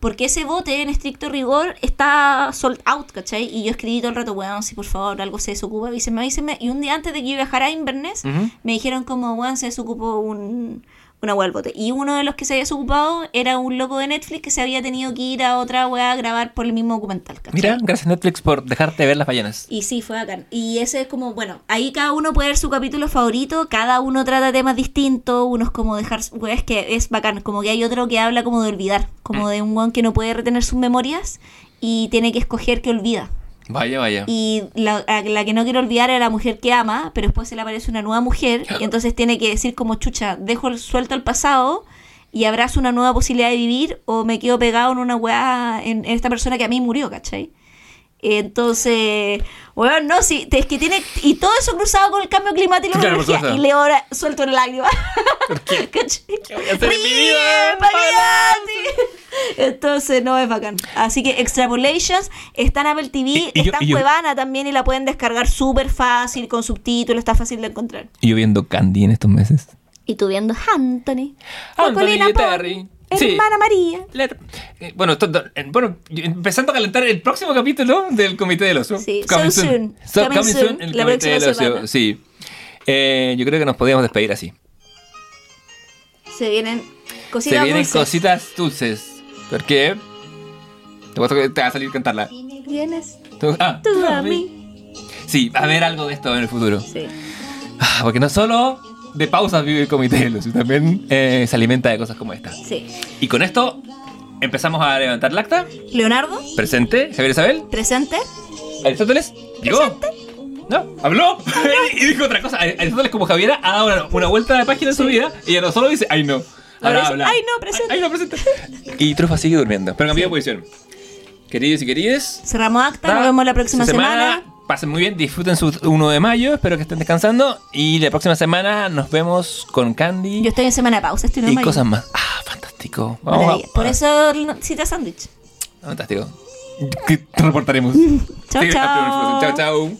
porque ese bote, en estricto rigor, está sold out, ¿cachai? Y yo escribí todo el rato, weón, si por favor algo se desocupa, avísenme, avísenme. Y un día antes de que yo viajara a Inverness, me dijeron como, weón, se desocupó un, una weá al bote. Y uno de los que se había desocupado era un loco de Netflix que se había tenido que ir a otra weá a grabar por el mismo documental, ¿cachai? Mira, gracias Netflix por dejarte ver las ballenas. Y sí, fue bacán. Y ese es como, bueno, ahí cada uno puede ver su capítulo favorito, cada uno trata temas distintos, unos como dejar, es que es bacán, como que hay otro que habla como de olvidar, como de un guan que no puede retener sus memorias y tiene que escoger que olvida. Vaya, vaya. Y la, la que no quiere olvidar es la mujer que ama, pero después se le aparece una nueva mujer y entonces tiene que decir como chucha, dejo el suelto al pasado y abrazo una nueva posibilidad de vivir o me quedo pegado en una weá, en, en esta persona que a mí murió, ¿cachai? Entonces, weón, no, sí, es que tiene. Y todo eso cruzado con el cambio climático y la Claro, por. Y le ahora suelto en lágrimas. ¿Qué? voy a hacer en mi vida? Entonces, no es bacán. Así que Extrapolations está en Apple TV, Y- y yo- está en y yo- Cuevana también y la pueden descargar súper fácil, con subtítulos, está fácil de encontrar. Y yo viendo Candy en estos meses. Y tú viendo Anthony, Anthony Colina y Terry. Sí. hermana María. Eh, Bueno, eh, bueno, empezando a calentar el próximo capítulo del Comité del Ocio. Sí, Coming so soon. So- Coming soon, soon, el la Comité del semana. Sí. Eh, yo creo que nos podríamos despedir así. Se vienen Se cositas vienen dulces. cositas dulces. ¿Por qué? Te va a salir cantarla. Vienes Tú, ah, tú a a mí. mí. Sí, va a haber algo de esto en el futuro. Sí. Ah, Porque no solo de pausas vive el Comité del Ocio, también eh, se alimenta de cosas como esta. Sí. Y con esto empezamos a levantar la acta. Leonardo, Presente, Javier Isabel. presente. Aristóteles, llegó. No, habló y dijo otra cosa. Aristóteles, como Javiera, ha dado una, una vuelta de página en su vida y ya no solo dice, ay no. Ahora habla. "Ay, no, presente". Ay, no, presente. Y Trufa sigue durmiendo, pero cambió de posición. Queridos y queridas, Cerramos acta, nos vemos la próxima semana. Pasen muy bien, disfruten su 1 de mayo, espero que estén descansando. Y la próxima semana nos vemos con Candy Yo estoy en semana de pausa, estoy en y mayo. cosas más. Ah, fantástico. Vamos a- Por eso cita sándwich. Fantástico. Que te reportaremos. Chao, chao. Chao, chao.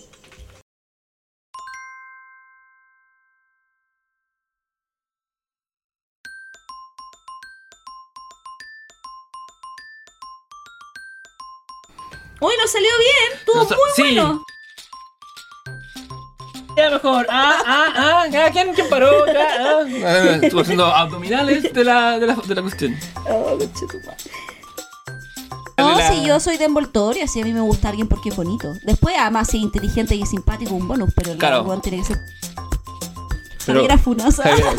Uy, nos salió bien. Estuvo Nos muy sí. bueno. Ya mejor. Ah, ah, ah. ¿Quién, quién paró? Ya, ah. Ah, Estuvo haciendo abdominales de la, de la, de la cuestión. Oh, No, La- si yo soy de envoltorio, si a mí me gusta alguien porque es bonito. Después, además, si es inteligente y es simpático, un bonus, pero el Claro. weón tiene que ser. Pero- Javiera Funosa. Javier,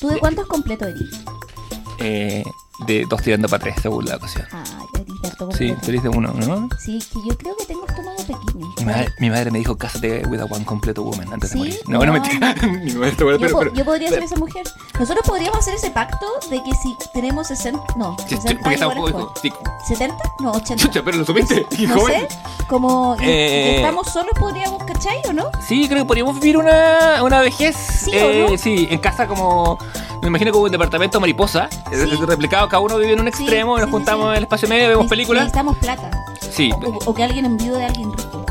¿Tú de cuántos completo eres? eh, de dos tirando para tres, según la ocasión. Ah, ya harto Sí, eres de uno, ¿no? Sí, que yo creo que tengo estómago pequeño. Mi madre, mi madre me dijo, cásate with a one completo woman antes ¿Sí? de morir. No, no, No. mentira. mi madre está buena, Yo, pero, po- pero- yo podría ser pero- esa mujer. Nosotros podríamos hacer ese pacto de que si tenemos 60. No, Sí, 60 porque está un igual es poco... joven. Sí. ¿70? No, 80. Chucha, pero lo supiste. y No joven. sé, como Eh, estamos solos podríamos, ¿cachai o no? Sí, creo que podríamos vivir una, una vejez. ¿Sí o eh, no? Sí, en casa como. Me imagino como un departamento mariposa. Sí. replicado, cada uno vive en un extremo y nos juntamos en el espacio medio, vemos Neces- películas. Necesitamos plata. Sí. O, o que alguien envío de alguien rico.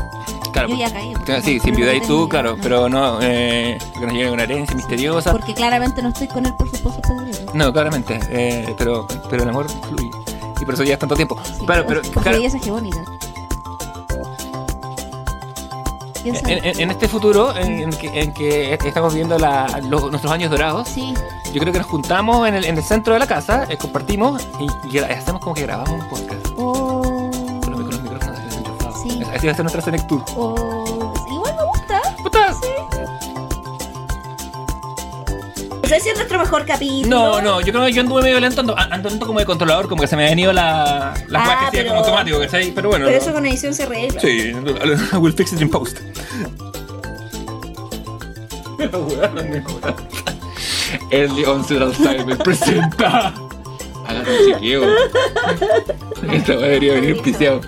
Claro, Yo ya caí. claro, sí, No, sin no tú, claro, no. pero no, eh, que nos llegue una herencia misteriosa. Porque claramente no estoy con él por su Pedro. No, claramente, eh, pero, pero el amor fluye. Y por eso llevas tanto tiempo. Sí, pero, pero, porque claro, belleza hegemónica. ¿Quién sabe? en, en- en este futuro en, en que, en que estamos viviendo la- los- nuestros años dorados, Sí, yo creo que nos juntamos en el, en el centro de la casa, eh, compartimos y, hacemos como que grabamos un podcast. Así va a ser nuestra Select Tour. o... Igual me gusta. Puta. No sé si es nuestro mejor capítulo. No, no, yo creo que yo anduve medio lento, ando, ando lento como de controlador, como que se me han venido la, las Ah, que pero- como automático, ¿cachai? Pero bueno. Pero no. eso con edición se arregla. Sí, I will fix it in post. El León Alzheimer presenta. Hágate un chiquillo. Esto debería venir piciado.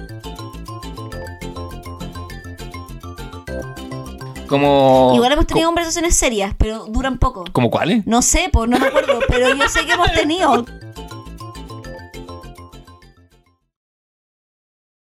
Como. Igual hemos tenido co- conversaciones serias, pero duran poco. ¿Como cuáles? No sé, pues no me acuerdo, pero yo sé que hemos tenido.